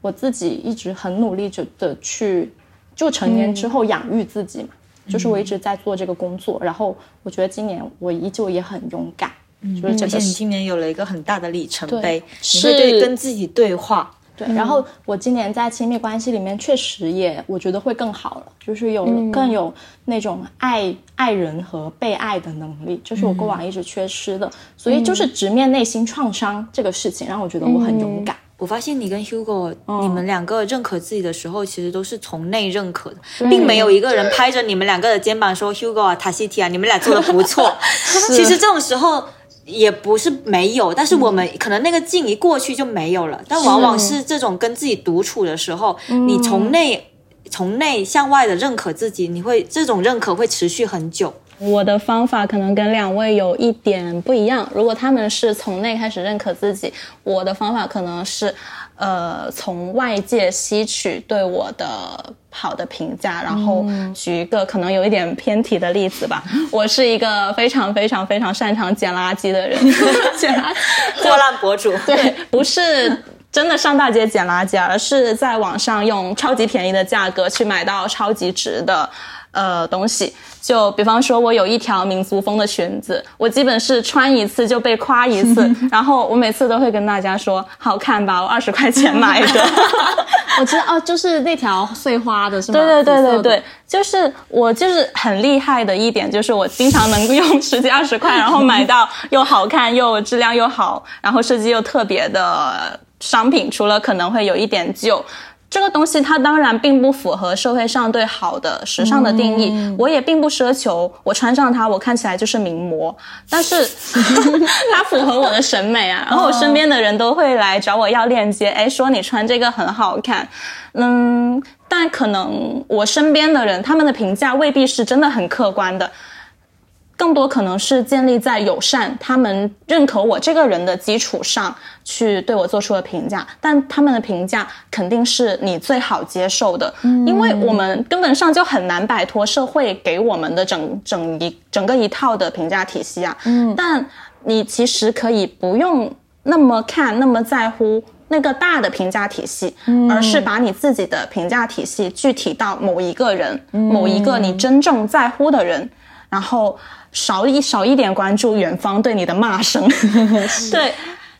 我自己一直很努力着的去，就成年之后养育自己嘛，就是我一直在做这个工作，然后我觉得今年我依旧也很勇敢，就是而且你今年有了一个很大的里程碑，你会对跟自己对话。对，然后我今年在亲密关系里面确实也，我觉得会更好了，就是有更有那种爱爱人和被爱的能力，就是我过往一直缺失的，所以就是直面内心创伤这个事情，让我觉得我很勇敢。我发现你跟 Hugo，你们两个认可自己的时候，其实都是从内认可的，并没有一个人拍着你们两个的肩膀说 Hugo 啊，塔西提啊，你们俩做的不错。其实这种时候。也不是没有，但是我们可能那个劲一过去就没有了。但往往是这种跟自己独处的时候，你从内从内向外的认可自己，你会这种认可会持续很久。我的方法可能跟两位有一点不一样。如果他们是从内开始认可自己，我的方法可能是，呃，从外界吸取对我的好的评价。然后举一个可能有一点偏题的例子吧，我是一个非常非常非常擅长捡垃圾的人，捡垃圾破烂博主，对，不是。真的上大街捡垃圾，而是在网上用超级便宜的价格去买到超级值的，呃，东西。就比方说，我有一条民族风的裙子，我基本是穿一次就被夸一次，然后我每次都会跟大家说好看吧，我二十块钱买的。我知道哦，就是那条碎花的是吗？对对对对对，就是我就是很厉害的一点，就是我经常能够用十几二十块，然后买到又好看又质量又好，然后设计又特别的。商品除了可能会有一点旧，这个东西它当然并不符合社会上对好的时尚的定义。我也并不奢求我穿上它，我看起来就是名模，但是 它符合我的审美啊。然后我身边的人都会来找我要链接，哎，说你穿这个很好看。嗯，但可能我身边的人他们的评价未必是真的很客观的。更多可能是建立在友善，他们认可我这个人的基础上去对我做出的评价，但他们的评价肯定是你最好接受的，因为我们根本上就很难摆脱社会给我们的整整一整个一套的评价体系啊。嗯，但你其实可以不用那么看那么在乎那个大的评价体系，而是把你自己的评价体系具体到某一个人、某一个你真正在乎的人，然后。少一少一点关注远方对你的骂声，对，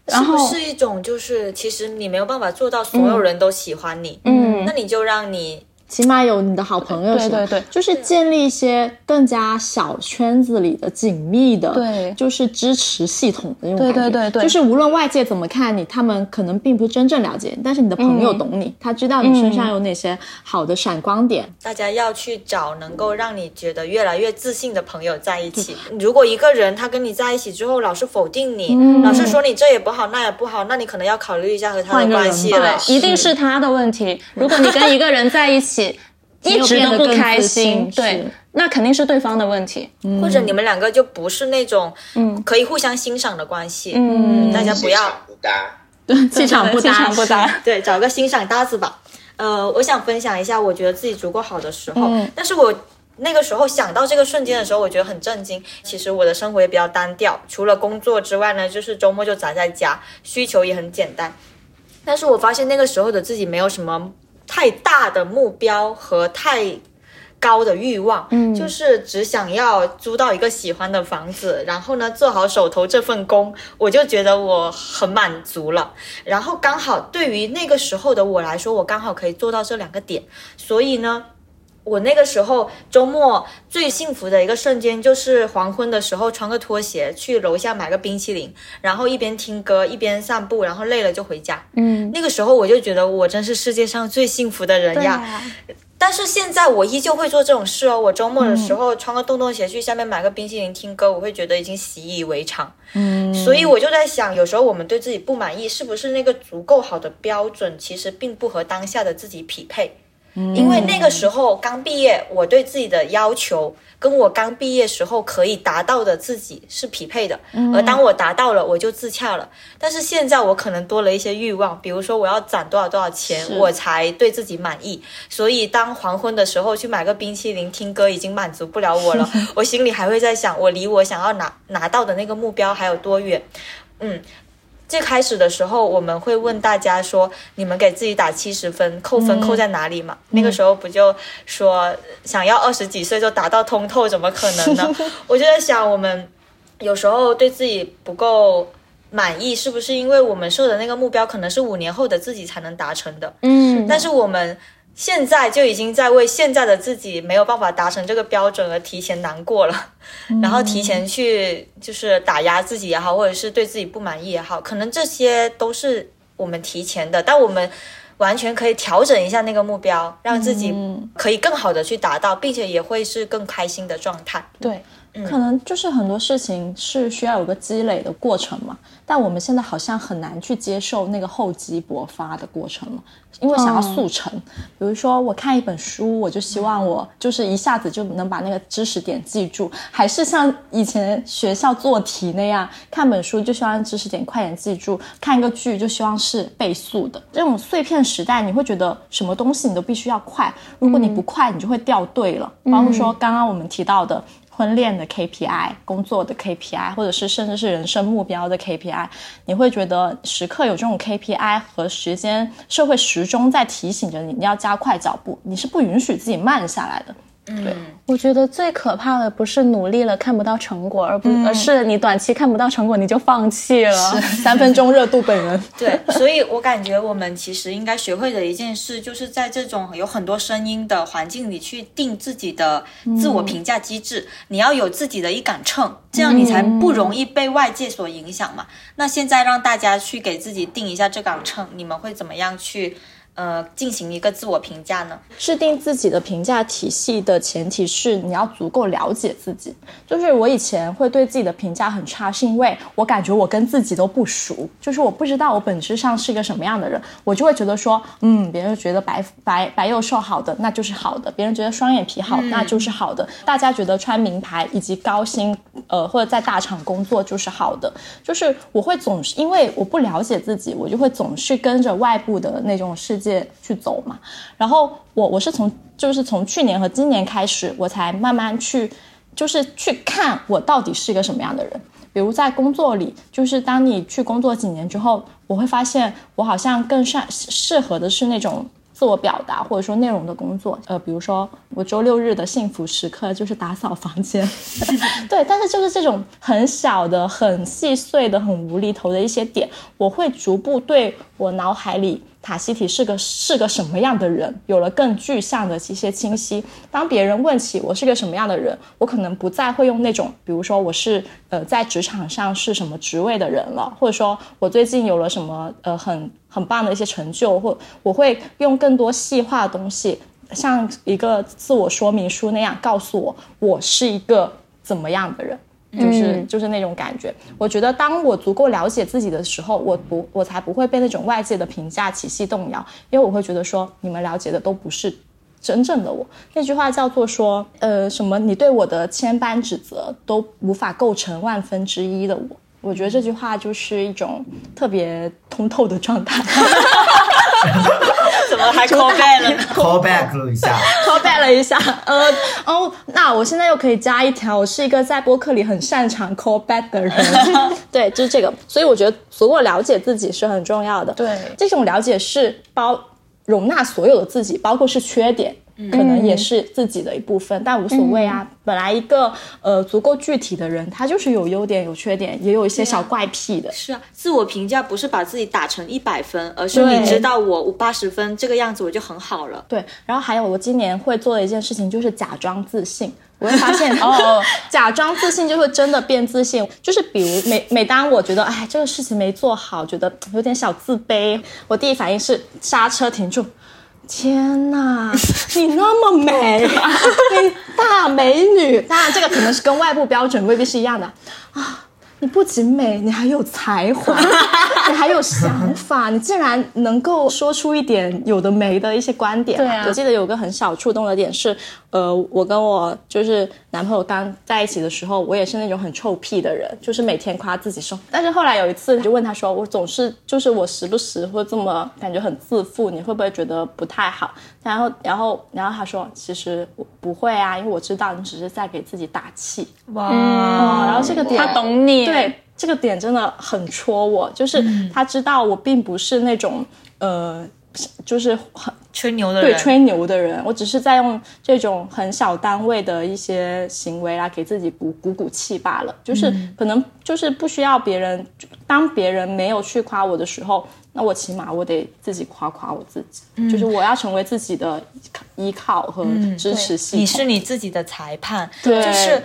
然后是一种就是其实你没有办法做到所有人都喜欢你，嗯，那你就让你。起码有你的好朋友，对对对，就是建立一些更加小圈子里的紧密的，对，就是支持系统的那种感觉，对对。对，就是无论外界怎么看你，他们可能并不真正了解你，但是你的朋友懂你，他知道你身上有哪些好的闪光点。大家要去找能够让你觉得越来越自信的朋友在一起。如果一个人他跟你在一起之后老是否定你，老是说你这也不好那也不好，那你可能要考虑一下和他的关系了，一定是他的问题。如果你跟一个人在一起。一直都不开心，对，那肯定是对方的问题，或者你们两个就不是那种嗯可以互相欣赏的关系，嗯，大家不要不搭，气场不搭，不搭，对，找个欣赏搭子吧。呃，我想分享一下，我觉得自己足够好的时候，但是我那个时候想到这个瞬间的时候，我觉得很震惊。其实我的生活也比较单调，除了工作之外呢，就是周末就宅在家，需求也很简单。但是我发现那个时候的自己没有什么。太大的目标和太高的欲望，嗯，就是只想要租到一个喜欢的房子，然后呢做好手头这份工，我就觉得我很满足了。然后刚好对于那个时候的我来说，我刚好可以做到这两个点，所以呢。我那个时候周末最幸福的一个瞬间，就是黄昏的时候，穿个拖鞋去楼下买个冰淇淋，然后一边听歌一边散步，然后累了就回家。嗯，那个时候我就觉得我真是世界上最幸福的人呀。但是现在我依旧会做这种事哦。我周末的时候穿个洞洞鞋去下面买个冰淇淋听歌，我会觉得已经习以为常。嗯，所以我就在想，有时候我们对自己不满意，是不是那个足够好的标准，其实并不和当下的自己匹配。因为那个时候刚毕业，我对自己的要求跟我刚毕业时候可以达到的自己是匹配的，而当我达到了，我就自洽了。但是现在我可能多了一些欲望，比如说我要攒多少多少钱，我才对自己满意。所以当黄昏的时候去买个冰淇淋听歌，已经满足不了我了。我心里还会在想，我离我想要拿拿到的那个目标还有多远？嗯。最开始的时候，我们会问大家说：“你们给自己打七十分，扣分扣在哪里嘛？”那个时候不就说想要二十几岁就达到通透，怎么可能呢？我就在想，我们有时候对自己不够满意，是不是因为我们设的那个目标可能是五年后的自己才能达成的？嗯，但是我们。现在就已经在为现在的自己没有办法达成这个标准而提前难过了，然后提前去就是打压自己也好，或者是对自己不满意也好，可能这些都是我们提前的，但我们完全可以调整一下那个目标，让自己可以更好的去达到，并且也会是更开心的状态。对。可能就是很多事情是需要有个积累的过程嘛，但我们现在好像很难去接受那个厚积薄发的过程了，因为想要速成。比如说，我看一本书，我就希望我就是一下子就能把那个知识点记住，还是像以前学校做题那样，看本书就希望知识点快点记住，看一个剧就希望是倍速的。这种碎片时代，你会觉得什么东西你都必须要快，如果你不快，你就会掉队了。包括说刚刚我们提到的。婚恋的 KPI、工作的 KPI，或者是甚至是人生目标的 KPI，你会觉得时刻有这种 KPI 和时间社会时钟在提醒着你，你要加快脚步，你是不允许自己慢下来的。对，我觉得最可怕的不是努力了看不到成果，而不而是你短期看不到成果你就放弃了。三分钟热度本人。对，所以我感觉我们其实应该学会的一件事，就是在这种有很多声音的环境里去定自己的自我评价机制。你要有自己的一杆秤，这样你才不容易被外界所影响嘛。那现在让大家去给自己定一下这杆秤，你们会怎么样去？呃，进行一个自我评价呢？制定自己的评价体系的前提是你要足够了解自己。就是我以前会对自己的评价很差，是因为我感觉我跟自己都不熟，就是我不知道我本质上是一个什么样的人，我就会觉得说，嗯，别人觉得白白白幼瘦好的，那就是好的；别人觉得双眼皮好，那就是好的；大家觉得穿名牌以及高薪，呃，或者在大厂工作就是好的。就是我会总是因为我不了解自己，我就会总是跟着外部的那种世。界去走嘛，然后我我是从就是从去年和今年开始，我才慢慢去就是去看我到底是一个什么样的人。比如在工作里，就是当你去工作几年之后，我会发现我好像更善适合的是那种。自我表达或者说内容的工作，呃，比如说我周六日的幸福时刻就是打扫房间，对，但是就是这种很小的、很细碎的、很无厘头的一些点，我会逐步对我脑海里塔西提是个是个什么样的人有了更具象的一些清晰。当别人问起我是个什么样的人，我可能不再会用那种，比如说我是呃在职场上是什么职位的人了，或者说我最近有了什么呃很。很棒的一些成就，或我会用更多细化的东西，像一个自我说明书那样告诉我我是一个怎么样的人，就是就是那种感觉。我觉得当我足够了解自己的时候，我不我才不会被那种外界的评价体系动摇，因为我会觉得说你们了解的都不是真正的我。那句话叫做说，呃，什么你对我的千般指责都无法构成万分之一的我。我觉得这句话就是一种特别通透的状态。怎么还 call back 了？call back 了一下，call back 了一下。呃，哦，那我现在又可以加一条，我是一个在播客里很擅长 call back 的人。对，就是这个。所以我觉得足够了解自己是很重要的。对，这种了解是包容纳所有的自己，包括是缺点。可能也是自己的一部分，但无所谓啊。本来一个呃足够具体的人，他就是有优点有缺点，也有一些小怪癖的。是啊，自我评价不是把自己打成一百分，而是你知道我八十分这个样子我就很好了。对，然后还有我今年会做的一件事情就是假装自信。我会发现哦，假装自信就会真的变自信。就是比如每每当我觉得哎这个事情没做好，觉得有点小自卑，我第一反应是刹车停住。天呐，你那么美，你大美女。当然，这个可能是跟外部标准未必是一样的啊。你不仅美，你还有才华，你还有想法，你竟然能够说出一点有的没的一些观点。对啊，我记得有个很小触动的点是，呃，我跟我就是男朋友刚在一起的时候，我也是那种很臭屁的人，就是每天夸自己瘦。但是后来有一次就问他说，我总是就是我时不时会这么感觉很自负，你会不会觉得不太好？然后然后然后他说，其实我不会啊，因为我知道你只是在给自己打气。哇，然后这个点他懂你。对这个点真的很戳我，就是他知道我并不是那种呃，就是很吹牛的人，对吹牛的人，我只是在用这种很小单位的一些行为来给自己鼓鼓鼓气罢了。就是可能就是不需要别人，当别人没有去夸我的时候，那我起码我得自己夸夸我自己，就是我要成为自己的依靠和支持系统。你是你自己的裁判，对，就是。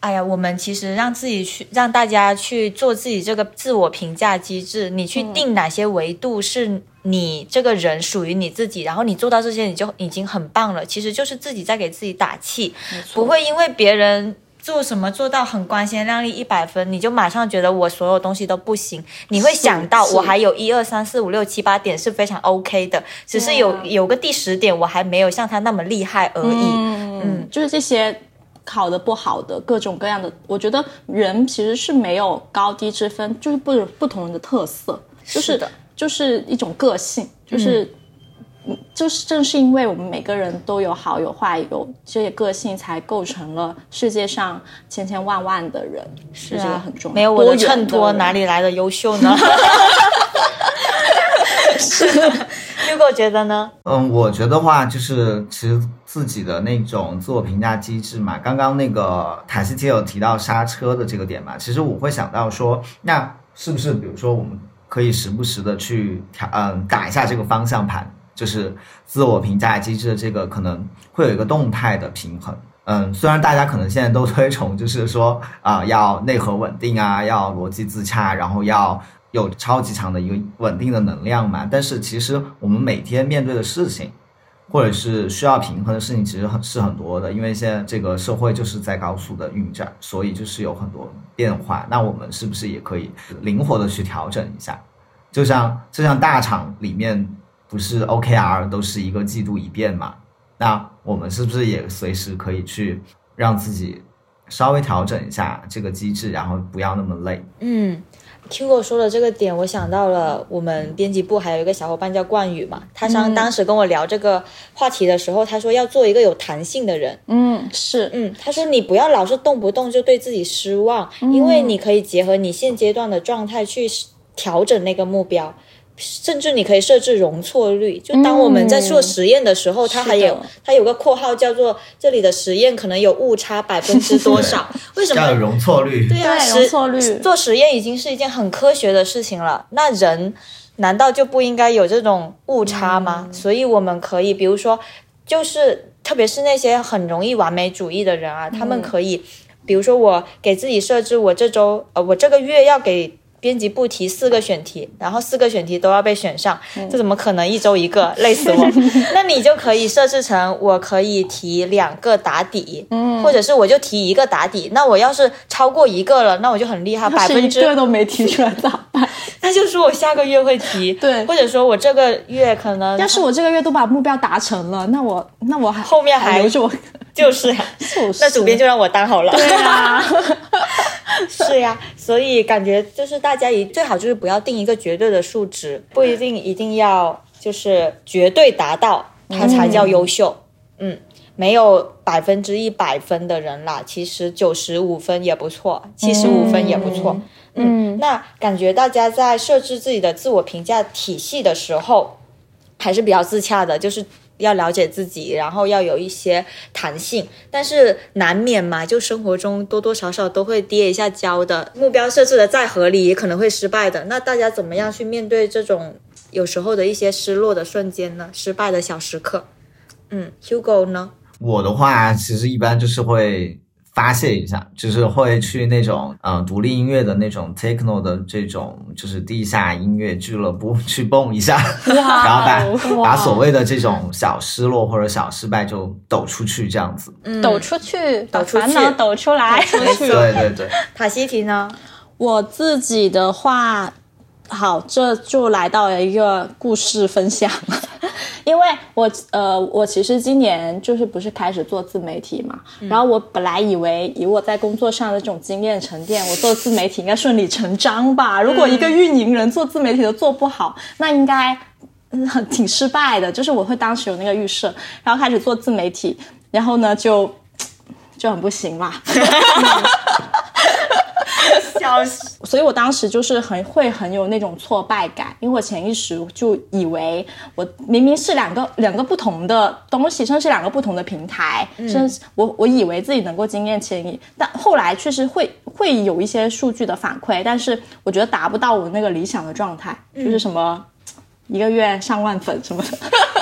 哎呀，我们其实让自己去让大家去做自己这个自我评价机制，你去定哪些维度是你这个人属于你自己，然后你做到这些你就已经很棒了。其实就是自己在给自己打气，不会因为别人。做什么做到很光鲜亮丽一百分，你就马上觉得我所有东西都不行。你会想到我还有一二三四五六七八点是非常 OK 的，只是有有个第十点我还没有像他那么厉害而已。嗯，就是这些考的不好的各种各样的，我觉得人其实是没有高低之分，就是不不同人的特色，就是是的就是一种个性，就是。嗯就是正是因为我们每个人都有好有坏，有这些个性，才构成了世界上千千万万的人，是这个很重要。没有我的衬托，哪里来的优秀呢？是，如果觉得呢？嗯，我觉得话就是其实自己的那种自我评价机制嘛。刚刚那个塔西提有提到刹车的这个点嘛，其实我会想到说，那是不是比如说我们可以时不时的去调，嗯，打一下这个方向盘，就是自我评价机制的这个可能会有一个动态的平衡。嗯，虽然大家可能现在都推崇，就是说啊、要内核稳定啊，要逻辑自洽，然后要有超级强的一个稳定的能量嘛。但是其实我们每天面对的事情，或者是需要平衡的事情，其实很是很多的。因为现在这个社会就是在高速的运转，所以就是有很多变化。那我们是不是也可以灵活的去调整一下？就像就像大厂里面不是 OKR 都是一个季度一变嘛？那我们是不是也随时可以去让自己稍微调整一下这个机制，然后不要那么累？嗯，Hugo 说的这个点，我想到了我们编辑部还有一个小伙伴叫冠宇嘛，他上当时跟我聊这个话题的时候，他说要做一个有弹性的人。嗯，是，嗯，他说你不要老是动不动就对自己失望，因为你可以结合你现阶段的状态去调整那个目标。甚至你可以设置容错率，就当我们在做实验的时候，它还有它有个括号叫做这里的实验可能有误差百分之多少？为什么要有容错率。对啊，对容错率做实验已经是一件很科学的事情了。那人难道就不应该有这种误差吗？所以我们可以，比如说，就是特别是那些很容易完美主义的人啊，他们可以，比如说我给自己设置，我这周呃，我这个月要给。编辑部提四个选题，然后四个选题都要被选上，这怎么可能一周一个？累死我！那你就可以设置成我可以提两个打底，嗯，或者是我就提一个打底。那我要是超过一个了，那我就很厉害，百分之一个都没提出来咋办？那就说我下个月会提，对或者说我这个月可能要是我这个月都把目标达成了，那我那我还后面还留着我，就是呀，就是那主编就让我当好了。对啊，是呀，所以感觉就是大家一最好就是不要定一个绝对的数值，不一定一定要就是绝对达到它才叫优秀。嗯，没有百分之一百分的人啦，其实九十五分也不错，七十五分也不错。嗯，那感觉大家在设置自己的自我评价体系的时候，还是比较自洽的，就是要了解自己，然后要有一些弹性。但是难免嘛，就生活中多多少少都会跌一下跤的。目标设置的再合理，也可能会失败的。那大家怎么样去面对这种有时候的一些失落的瞬间呢？失败的小时刻。嗯，Hugo 呢？我的话，其实一般就是会发泄一下，就是会去那种嗯、呃独立音乐的那种 techno 的这种就是地下音乐俱乐部 去蹦一下，然后把把所谓的这种小失落或者小失败就抖出去，这样子。抖出去，抖出去烦恼抖出来。对对对，塔西提呢？我自己的话，好，这就来到了一个故事分享，因为我呃，我其实今年就是不是开始做自媒体嘛，然后我本来以为以我在工作上的这种经验沉淀，我做自媒体应该顺理成章吧。如果一个运营人做自媒体都做不好，那应该嗯很挺失败的。就是我会当时有那个预设，然后开始做自媒体，然后呢就就很不行啦。笑死！所以我当时就是很会很有那种挫败感，因为我潜意识就以为我明明是两个两个不同的东西，甚至是两个不同的平台，甚至我我以为自己能够经验迁移，但后来确实会会有一些数据的反馈，但是我觉得达不到我那个理想的状态，就是什么一个月上万粉什么的，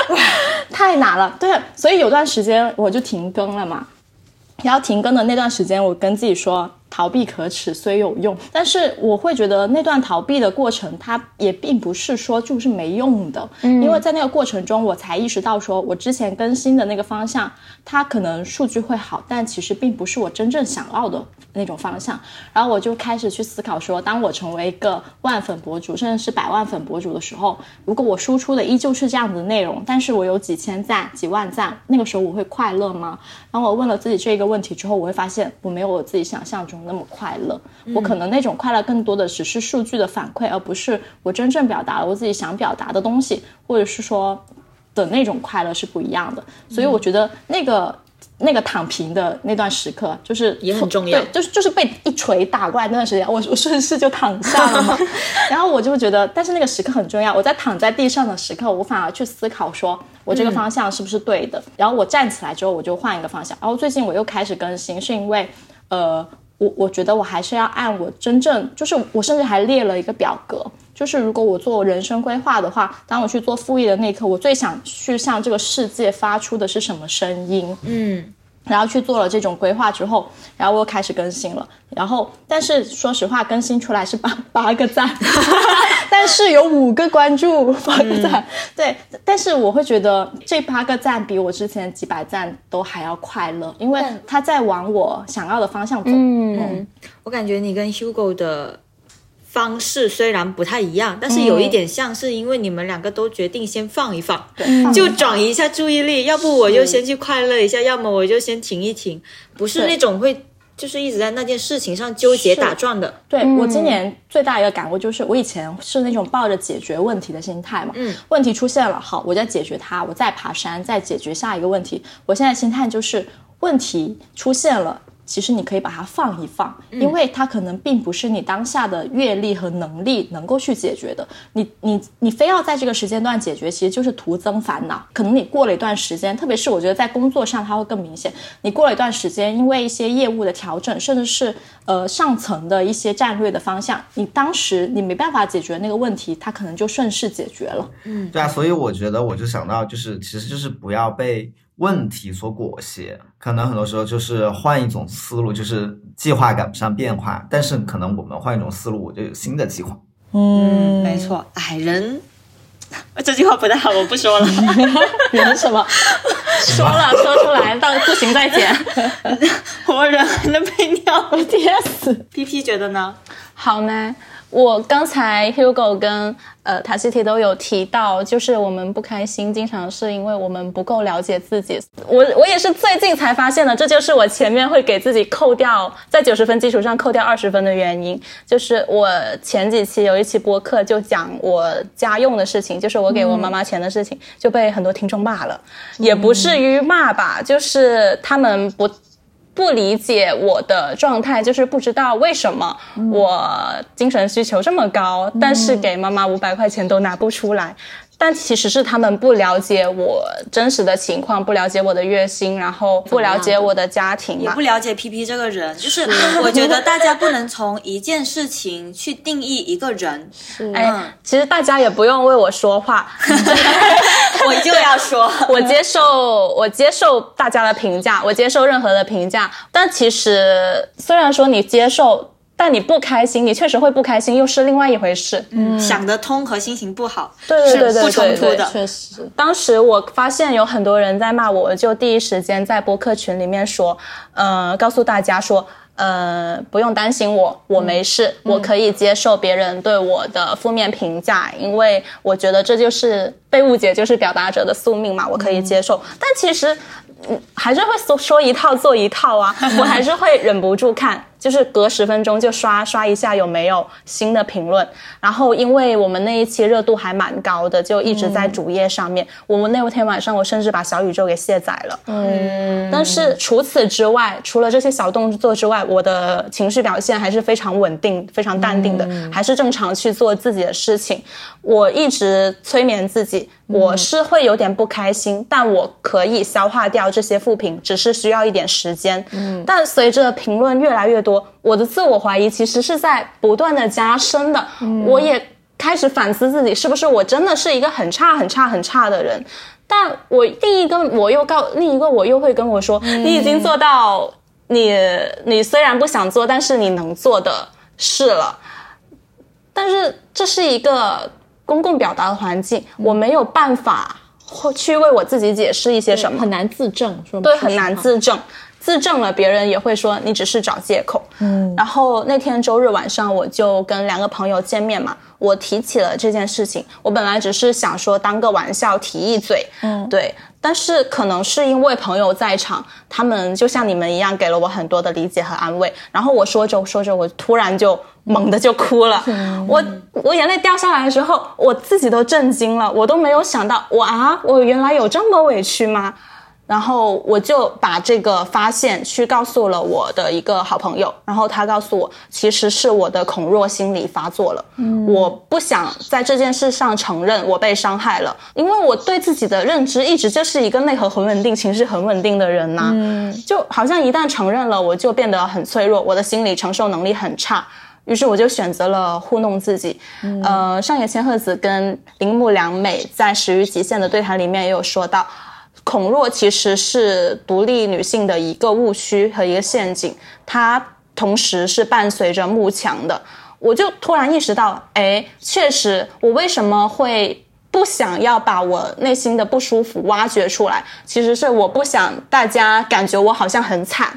太难了。对，所以有段时间我就停更了嘛。然后停更的那段时间，我跟自己说，逃避可耻虽有用，但是我会觉得那段逃避的过程，它也并不是说就是没用的，因为在那个过程中，我才意识到说，我之前更新的那个方向，它可能数据会好，但其实并不是我真正想要的那种方向。然后我就开始去思考说，当我成为一个万粉博主，甚至是百万粉博主的时候，如果我输出的依旧是这样的内容，但是我有几千赞、几万赞，那个时候我会快乐吗？当我问了自己这个问题之后，我会发现我没有我自己想象中那么快乐。我可能那种快乐更多的只是数据的反馈，而不是我真正表达了我自己想表达的东西，或者是说的那种快乐是不一样的。所以我觉得那个。那个躺平的那段时刻，就是也很重要对，就是就是被一锤打过来那段时间，我我顺势就躺下了嘛。然后我就觉得，但是那个时刻很重要。我在躺在地上的时刻，我反而去思考说，我这个方向是不是对的。然后我站起来之后，我就换一个方向。然后最近我又开始更新，是因为呃，我我觉得我还是要按我真正，就是我甚至还列了一个表格，就是如果我做人生规划的话，当我去做副业的那一刻，我最想去向这个世界发出的是什么声音？嗯，然后去做了这种规划之后，然后我又开始更新了。然后，但是说实话，更新出来是八 八个赞，但是有五个关注，八个赞。对，但是我会觉得这八个赞比我之前几百赞都还要快乐，因为他在往我想要的方向走。嗯，我感觉你跟 Hugo 的方式虽然不太一样，但是有一点像是因为你们两个都决定先放一放，就转移一下注意力，要不我就先去快乐一下，要么我就先停一停，不是那种会就是一直在那件事情上纠结打转的。对、我今年最大一个感悟就是，我以前是那种抱着解决问题的心态嘛，嗯，问题出现了，好，我再解决它，我再爬山，再解决下一个问题。我现在心态就是，问题出现了。其实你可以把它放一放，因为它可能并不是你当下的阅历和能力能够去解决的。你你你非要在这个时间段解决，其实就是徒增烦恼。可能你过了一段时间，特别是我觉得在工作上它会更明显。你过了一段时间，因为一些业务的调整，甚至是呃上层的一些战略的方向，你当时你没办法解决那个问题，它可能就顺势解决了。嗯对啊，所以我觉得我就想到，就是其实就是不要被问题所裹挟，可能很多时候就是换一种思路，就是计划赶不上变化，但是可能我们换一种思路，我就有新的计划。嗯，没错。矮，人这句话不太好，我不说了。人什么？说了说出来，到不行再剪。活人还能被尿？憋死。P P 觉得呢？好呢。我刚才 Hugo 跟呃塔西提都有提到，就是我们不开心，经常是因为我们不够了解自己。我我也是最近才发现的，这就是我前面会给自己扣掉在九十分基础上扣掉二十分的原因。就是我前几期有一期播客就讲我家用的事情，就是我给我妈妈钱的事情，就被很多听众骂了，也不至于骂吧，就是他们不。不理解我的状态，就是不知道为什么我精神需求这么高，但是给妈妈五百块钱都拿不出来。但其实是他们不了解我真实的情况，不了解我的月薪，然后不了解我的家庭也不。了解 P P 这个人，就是我觉得大家不能从一件事情去定义一个人。哎，其实大家也不用为我说话，我就要说，我接受我接受大家的评价，我接受任何的评价。但其实虽然说你接受，但你不开心，你确实会不开心，又是另外一回事。嗯想得通和心情不好对对对不冲突的。确实，当时我发现有很多人在骂我，我就第一时间在播客群里面说，呃，告诉大家说，呃，不用担心我，我没事，我可以接受别人对我的负面评价，因为我觉得这就是被误解，就是表达者的宿命嘛，我可以接受。但其实。嗯，还是会说说一套做一套啊，我还是会忍不住看，就是隔十分钟就刷刷一下有没有新的评论。然后，因为我们那一期热度还蛮高的，就一直在主页上面。我们那天晚上，我甚至把小宇宙给卸载了。嗯，但是除此之外，除了这些小动作之外，我的情绪表现还是非常稳定、非常淡定的，还是正常去做自己的事情。我一直催眠自己，我是会有点不开心，但我可以消化掉这些负评，只是需要一点时间。嗯，但随着评论越来越多，我的自我怀疑其实是在不断的加深的。我也开始反思自己，是不是我真的是一个很差、很差、很差的人？但我另一个我又告另一个我又会跟我说，你已经做到你你虽然不想做，但是你能做的事了。但是这是一个公共表达的环境，我没有办法或去为我自己解释一些什么，很难自证，说对，很难自证。自证了，别人也会说你只是找借口。嗯，然后那天周日晚上，我就跟两个朋友见面嘛，我提起了这件事情。我本来只是想说当个玩笑提一嘴，嗯，对。但是可能是因为朋友在场，他们就像你们一样给了我很多的理解和安慰。然后我说着说着，我突然就猛地就哭了。我我眼泪掉下来的时候，我自己都震惊了，我都没有想到，我啊，我原来有这么委屈吗？然后我就把这个发现去告诉了我的一个好朋友，然后他告诉我，其实是我的恐弱心理发作了。嗯，我不想在这件事上承认我被伤害了，因为我对自己的认知一直就是一个内核很稳定、情绪很稳定的人呐。嗯，就好像一旦承认了，我就变得很脆弱，我的心理承受能力很差，于是我就选择了糊弄自己。呃，上野千鹤子跟铃木良美在《始于极限》的对谈里面也有说到。恐弱其实是独立女性的一个误区和一个陷阱，它同时是伴随着慕强的。我就突然意识到，哎，确实，我为什么会不想要把我内心的不舒服挖掘出来？其实是我不想大家感觉我好像很惨。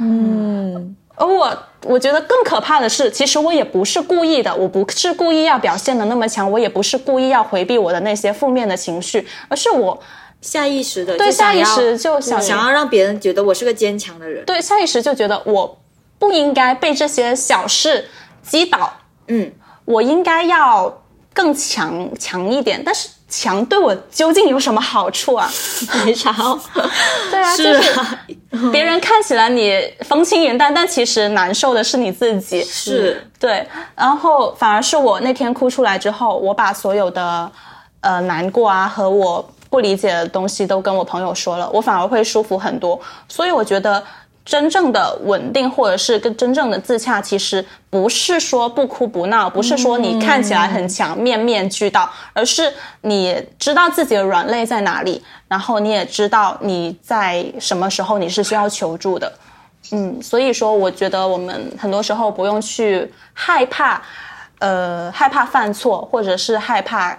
嗯，而我我觉得更可怕的是，其实我也不是故意的，我不是故意要表现的那么强，我也不是故意要回避我的那些负面的情绪，而是我。下意识的对下意识就想想要让别人觉得我是个坚强的人，对下意识就觉得我不应该被这些小事击倒，嗯，我应该要更强强一点。但是强对我究竟有什么好处啊？没啥，对啊，就是别人看起来你风轻云淡，但其实难受的是你自己。是对，然后反而是我那天哭出来之后，我把所有的呃难过啊和我。不理解的东西都跟我朋友说了，我反而会舒服很多。所以我觉得，真正的稳定或者是跟真正的自洽，其实不是说不哭不闹，不是说你看起来很强面面俱到，而是你知道自己的软肋在哪里，然后你也知道你在什么时候你是需要求助的。嗯，所以说我觉得我们很多时候不用去害怕，呃，害怕犯错，或者是害怕。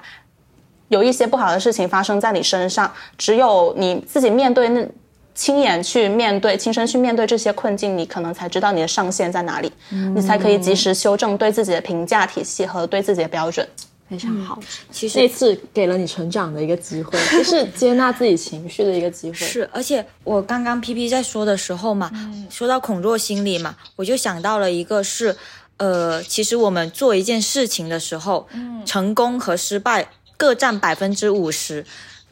有一些不好的事情发生在你身上，只有你自己面对那亲眼去面对、亲身去面对这些困境，你可能才知道你的上限在哪里，你才可以及时修正对自己的评价体系和对自己的标准。非常好，其实那次给了你成长的一个机会，就是接纳自己情绪的一个机会。是，而且我刚刚 P P 在说的时候嘛，说到恐弱心理嘛，我就想到了一个是，呃，其实我们做一件事情的时候，成功和失败。各占百分之五十，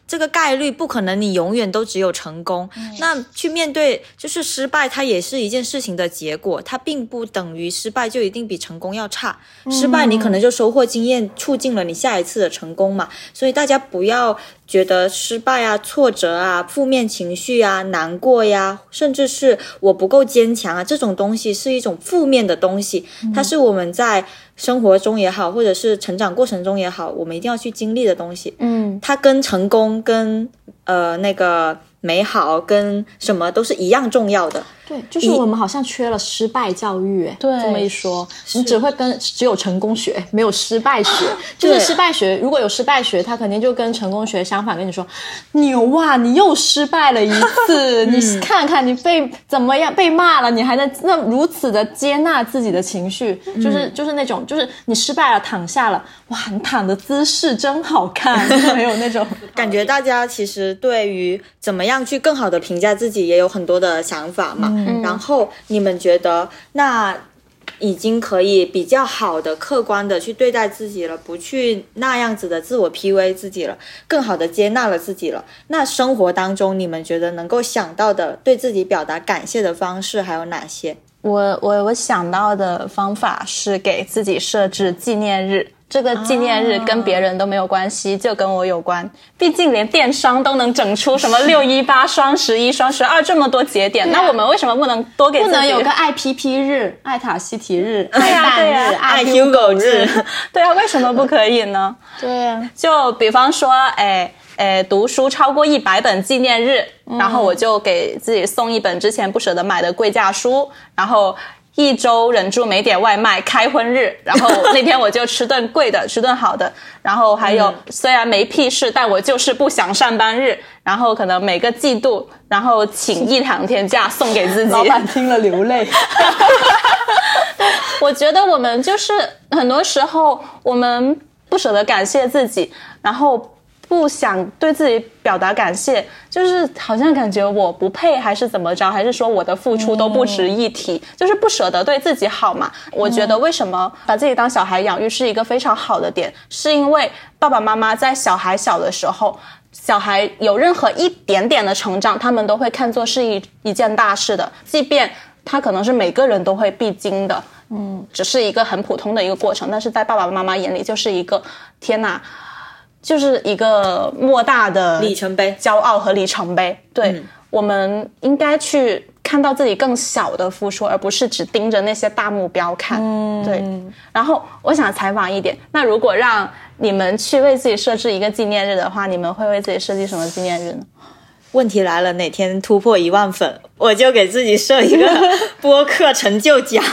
这个概率不可能，你永远都只有成功。那去面对就是失败，它也是一件事情的结果，它并不等于失败就一定比成功要差。失败你可能就收获经验，促进了你下一次的成功嘛。所以大家不要。觉得失败啊、挫折啊、负面情绪啊、难过呀，甚至是我不够坚强啊，这种东西是一种负面的东西。它是我们在生活中也好，或者是成长过程中也好，我们一定要去经历的东西。嗯，它跟成功、跟呃那个美好、跟什么都是一样重要的。对，就是我们好像缺了失败教育，对，这么一说，你只会跟只有成功学，没有失败学。就是失败学，如果有失败学，他肯定就跟成功学相反，跟你说，牛啊，你又失败了一次，你看看你被怎么样被骂了，你还能那如此的接纳自己的情绪，就是就是那种，就是你失败了躺下了，哇，你躺的姿势真好看，没有那种 感觉。大家其实对于怎么样去更好的评价自己，也有很多的想法嘛。然后你们觉得那已经可以比较好的、客观的去对待自己了，不去那样子的自我 PUA 自己了，更好的接纳了自己了。那生活当中你们觉得能够想到的对自己表达感谢的方式还有哪些？我我我想到的方法是给自己设置纪念日。这个纪念日跟别人都没有关系，就跟我有关。毕竟连电商都能整出什么 六一八、双十一、双十二这么多节点，那我们为什么不能多给？不能有个爱 PP 日、爱塔西提日、爱蛋日、爱 Hugo 日？对啊，为什么不可以呢？对啊，就比方说，哎。诶，读书超过一百本纪念日，然后我就给自己送一本之前不舍得买的贵价书，然后。一周忍住没点外卖，开荤日，然后那天我就吃顿贵的，吃顿好的，然后还有虽然没屁事，但我就是不想上班日，然后可能每个季度，然后请一两天假送给自己。老板听了流泪。我觉得我们就是很多时候我们不舍得感谢自己，然后。不想对自己表达感谢，就是好像感觉我不配，还是怎么着？还是说我的付出都不值一提？就是不舍得对自己好嘛？我觉得为什么把自己当小孩养育是一个非常好的点，是因为爸爸妈妈在小孩小的时候，小孩有任何一点点的成长，他们都会看作是一一件大事的，即便他可能是每个人都会必经的，嗯，只是一个很普通的一个过程，但是在爸爸妈妈眼里就是一个天哪。就是一个莫大的里程碑、骄傲和里程碑。对，我们应该去看到自己更小的付出，而不是只盯着那些大目标看。对。然后我想采访一点，那如果让你们去为自己设置一个纪念日的话，你们会为自己设计什么纪念日呢？问题来了，哪天突破一万粉，我就给自己设一个 播客成就奖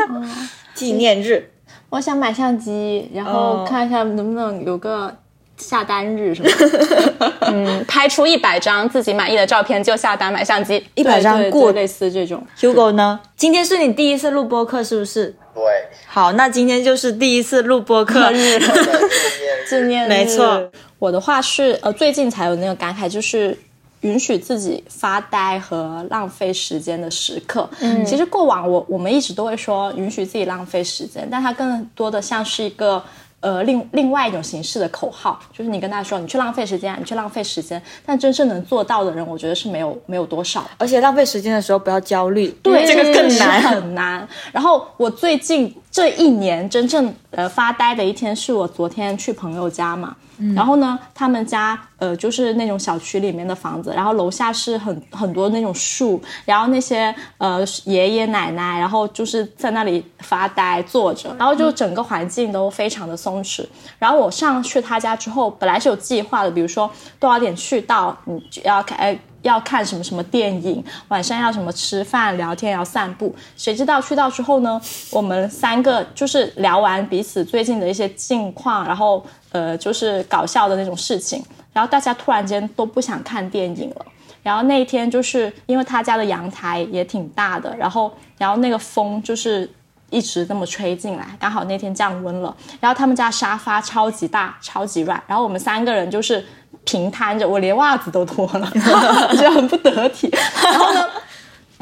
纪念日。我想买相机，然后看一下能不能有个。下单日是吗？嗯，拍出一百张自己满意的照片就下单买相机，一百张过类似这种。Hugo 呢？今天是你第一次录播客是不是？对。好，那今天就是第一次录播客 日，纪念日。没错，我的话是呃，最近才有那个感慨，就是允许自己发呆和浪费时间的时刻。嗯，其实过往我我们一直都会说允许自己浪费时间，但它更多的像是一个。呃，另另外一种形式的口号，就是你跟他说，你去浪费时间，你去浪费时间，但真正能做到的人，我觉得是没有没有多少。而且浪费时间的时候不要焦虑，对这个更难很难。然后我最近这一年真正呃发呆的一天，是我昨天去朋友家嘛。然后呢，他们家呃就是那种小区里面的房子，然后楼下是很很多那种树，然后那些呃爷爷奶奶，然后就是在那里发呆坐着，然后就整个环境都非常的松弛。然后我上去他家之后，本来是有计划的，比如说多少点去到，你要开。要看什么什么电影，晚上要什么吃饭、聊天、要散步。谁知道去到之后呢？我们三个就是聊完彼此最近的一些近况，然后呃，就是搞笑的那种事情。然后大家突然间都不想看电影了。然后那一天就是因为他家的阳台也挺大的，然后然后那个风就是一直这么吹进来，刚好那天降温了。然后他们家沙发超级大、超级软，然后我们三个人就是。平摊着，我连袜子都脱了，觉得很不得体。然后呢，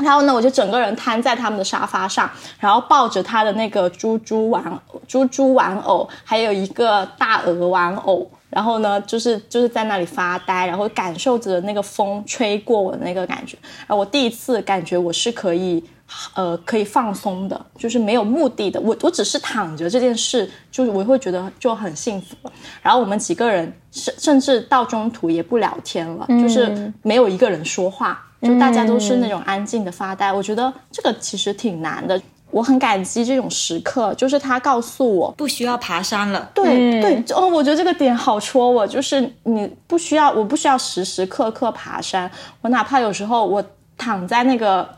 然后呢，我就整个人瘫在他们的沙发上，然后抱着他的那个猪猪玩猪猪玩偶，还有一个大鹅玩偶。然后呢，就是就是在那里发呆，然后感受着那个风吹过我的那个感觉。然后，我第一次感觉我是可以。呃，可以放松的，就是没有目的的。我我只是躺着这件事，就是我会觉得就很幸福。然后我们几个人甚甚至到中途也不聊天了，就是没有一个人说话，就大家都是那种安静的发呆。我觉得这个其实挺难的，我很感激这种时刻，就是他告诉我不需要爬山了。对对哦，我觉得这个点好戳我，就是你不需要，我不需要时时刻刻爬山，我哪怕有时候我躺在那个。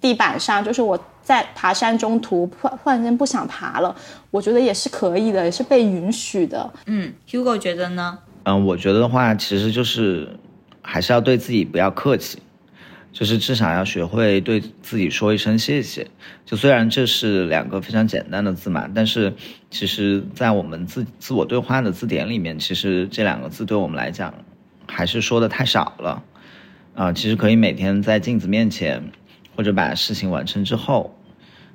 地板上，就是我在爬山中途，忽忽然间不想爬了，我觉得也是可以的，也是被允许的。嗯，Hugo 觉得呢？嗯，我觉得的话，其实就是还是要对自己不要客气，就是至少要学会对自己说一声谢谢。就虽然这是两个非常简单的字嘛，但是其实，在我们自自我对话的字典里面，其实这两个字对我们来讲，还是说的太少了。啊，其实可以每天在镜子面前。或者把事情完成之后，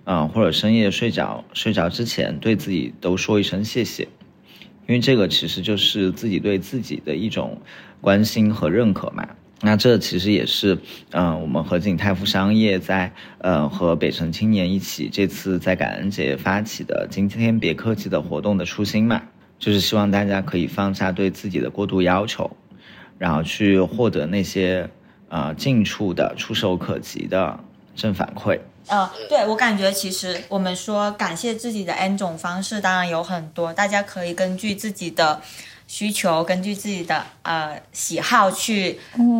嗯，或者深夜睡着睡着之前，对自己都说一声谢谢，因为这个其实就是自己对自己的一种关心和认可嘛。那这其实也是，嗯，我们和景泰富商业在，呃，和北城青年一起这次在感恩节发起的“今天别客气”的活动的初心嘛，就是希望大家可以放下对自己的过度要求，然后去获得那些。啊，近处的、触手可及的正反馈。呃，对我感觉，其实我们说感谢自己的 N 种方式，当然有很多，大家可以根据自己的需求，根据自己的呃喜好去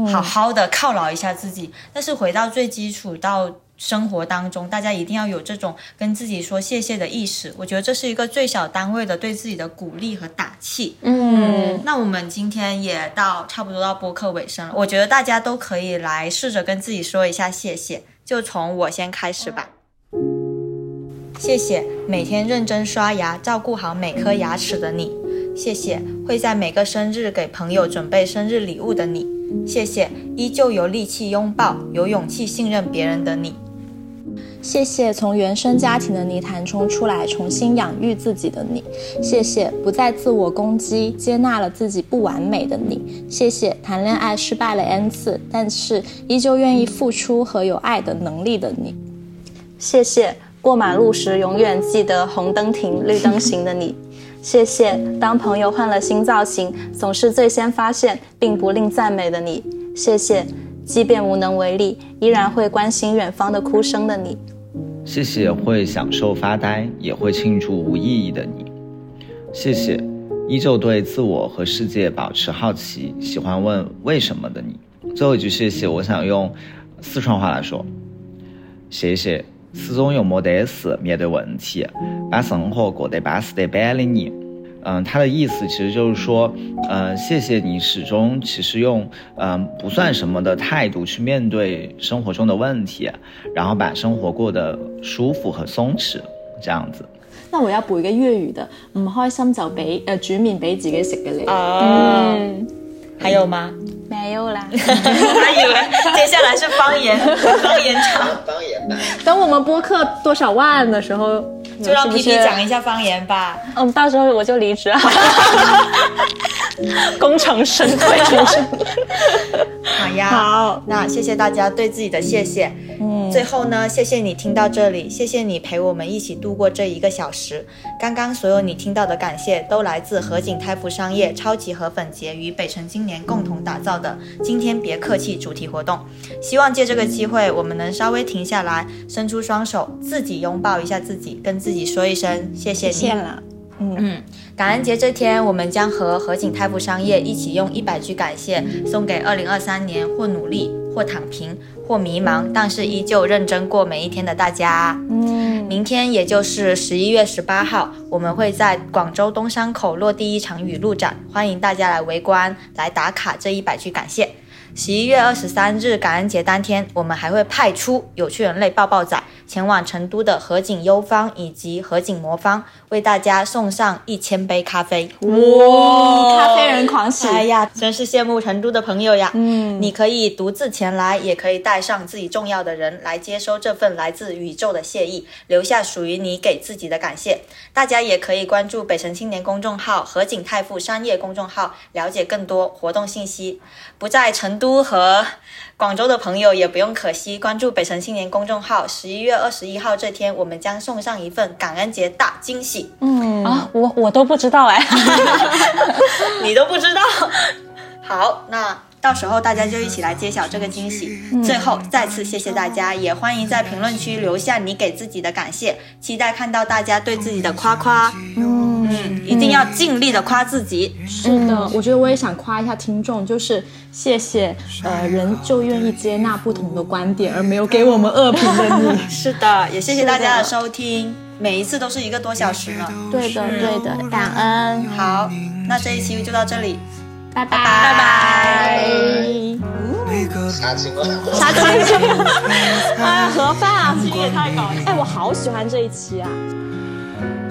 好好的犒劳一下自己。但是回到最基础到。生活当中，大家一定要有这种跟自己说谢谢的意识。我觉得这是一个最小单位的对自己的鼓励和打气。嗯，那我们今天也到差不多到播客尾声了，我觉得大家都可以来试着跟自己说一下谢谢。就从我先开始吧。谢谢每天认真刷牙、照顾好每颗牙齿的你。谢谢会在每个生日给朋友准备生日礼物的你。谢谢依旧有力气拥抱、有勇气信任别人的你。谢谢从原生家庭的泥潭中出来，重新养育自己的你。谢谢不再自我攻击，接纳了自己不完美的你。谢谢谈恋爱失败了 n 次，但是依旧愿意付出和有爱的能力的你。谢谢过马路时永远记得红灯停、绿灯行的你。谢谢当朋友换了新造型，总是最先发现并不吝赞美的你。谢谢即便无能为力，依然会关心远方的哭声的你。谢谢会享受发呆，也会庆祝无意义的你。谢谢依旧对自我和世界保持好奇，喜欢问为什么的你。最后一句谢谢，我想用四川话来说：谢谢始终用没得事面对问题，把生活过得巴适得板的你。嗯，他的意思其实就是说，嗯，谢谢你始终其实用嗯不算什么的态度去面对生活中的问题，然后把生活过得舒服和松弛这样子。那我要补一个粤语的，唔開心就俾誒煮麵俾自己食嘅你。哦，还有吗？没有啦。我 还以为接下来是方言 方言场，方言版。等我们播客多少万的时候，就让是不 P P 是讲一下方言吧。嗯，到时候我就离职了。功成身退。好呀，好，那谢谢大家对自己的谢谢。嗯，最后呢，谢谢你听到这里，谢谢你陪我们一起度过这一个小时。刚刚所有你听到的感谢，都来自河景泰富商业超级河粉节与北辰今年共同打造的“今天别客气”主题活动。希望借这个机会，我们能稍微停下来，伸出双手，自己拥抱一下自己，跟自己说一声谢谢你。谢了。嗯，感恩节这天，我们将和合景泰富商业一起用一百句感谢送给二零二三年或努力、或躺平、或迷茫，但是依旧认真过每一天的大家。嗯，明天也就是十一月十八号，我们会在广州东山口落地一场雨露展，欢迎大家来围观、来打卡这一百句感谢。十一月二十三日感恩节当天，我们还会派出有趣人类抱抱仔前往成都的河景优方以及河景魔方，为大家送上一千杯咖啡。哇，咖啡人狂喜！哎呀，真是羡慕成都的朋友呀！嗯，你可以独自前来，也可以带上自己重要的人来接收这份来自宇宙的谢意，留下属于你给自己的感谢。大家也可以关注北辰青年公众号、河景泰富商业公众号，了解更多活动信息。不在成都和广州的朋友也不用可惜，关注北辰青年公众号。十一月二十一号这天，我们将送上一份感恩节大惊喜。嗯，啊，我我都不知道哎。你都不知道。好，那到时候大家就一起来揭晓这个惊喜。最后再次谢谢大家，也欢迎在评论区留下你给自己的感谢，期待看到大家对自己的夸夸。嗯嗯，一定要尽力的夸自己。是的，我觉得我也想夸一下听众，就是谢谢，呃，人就愿意接纳不同的观点，而没有给我们恶评的你。是的，也谢谢大家的收听，每一次都是一个多小时了。对的，对的，感恩。好，那这一期就到这里，拜拜拜拜。杀青了。杀青！哎，盒饭啊，这也太搞笑！哎，我好喜欢这一期啊。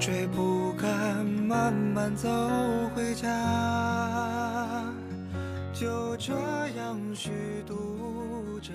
追不敢，慢慢走回家，就这样虚度着。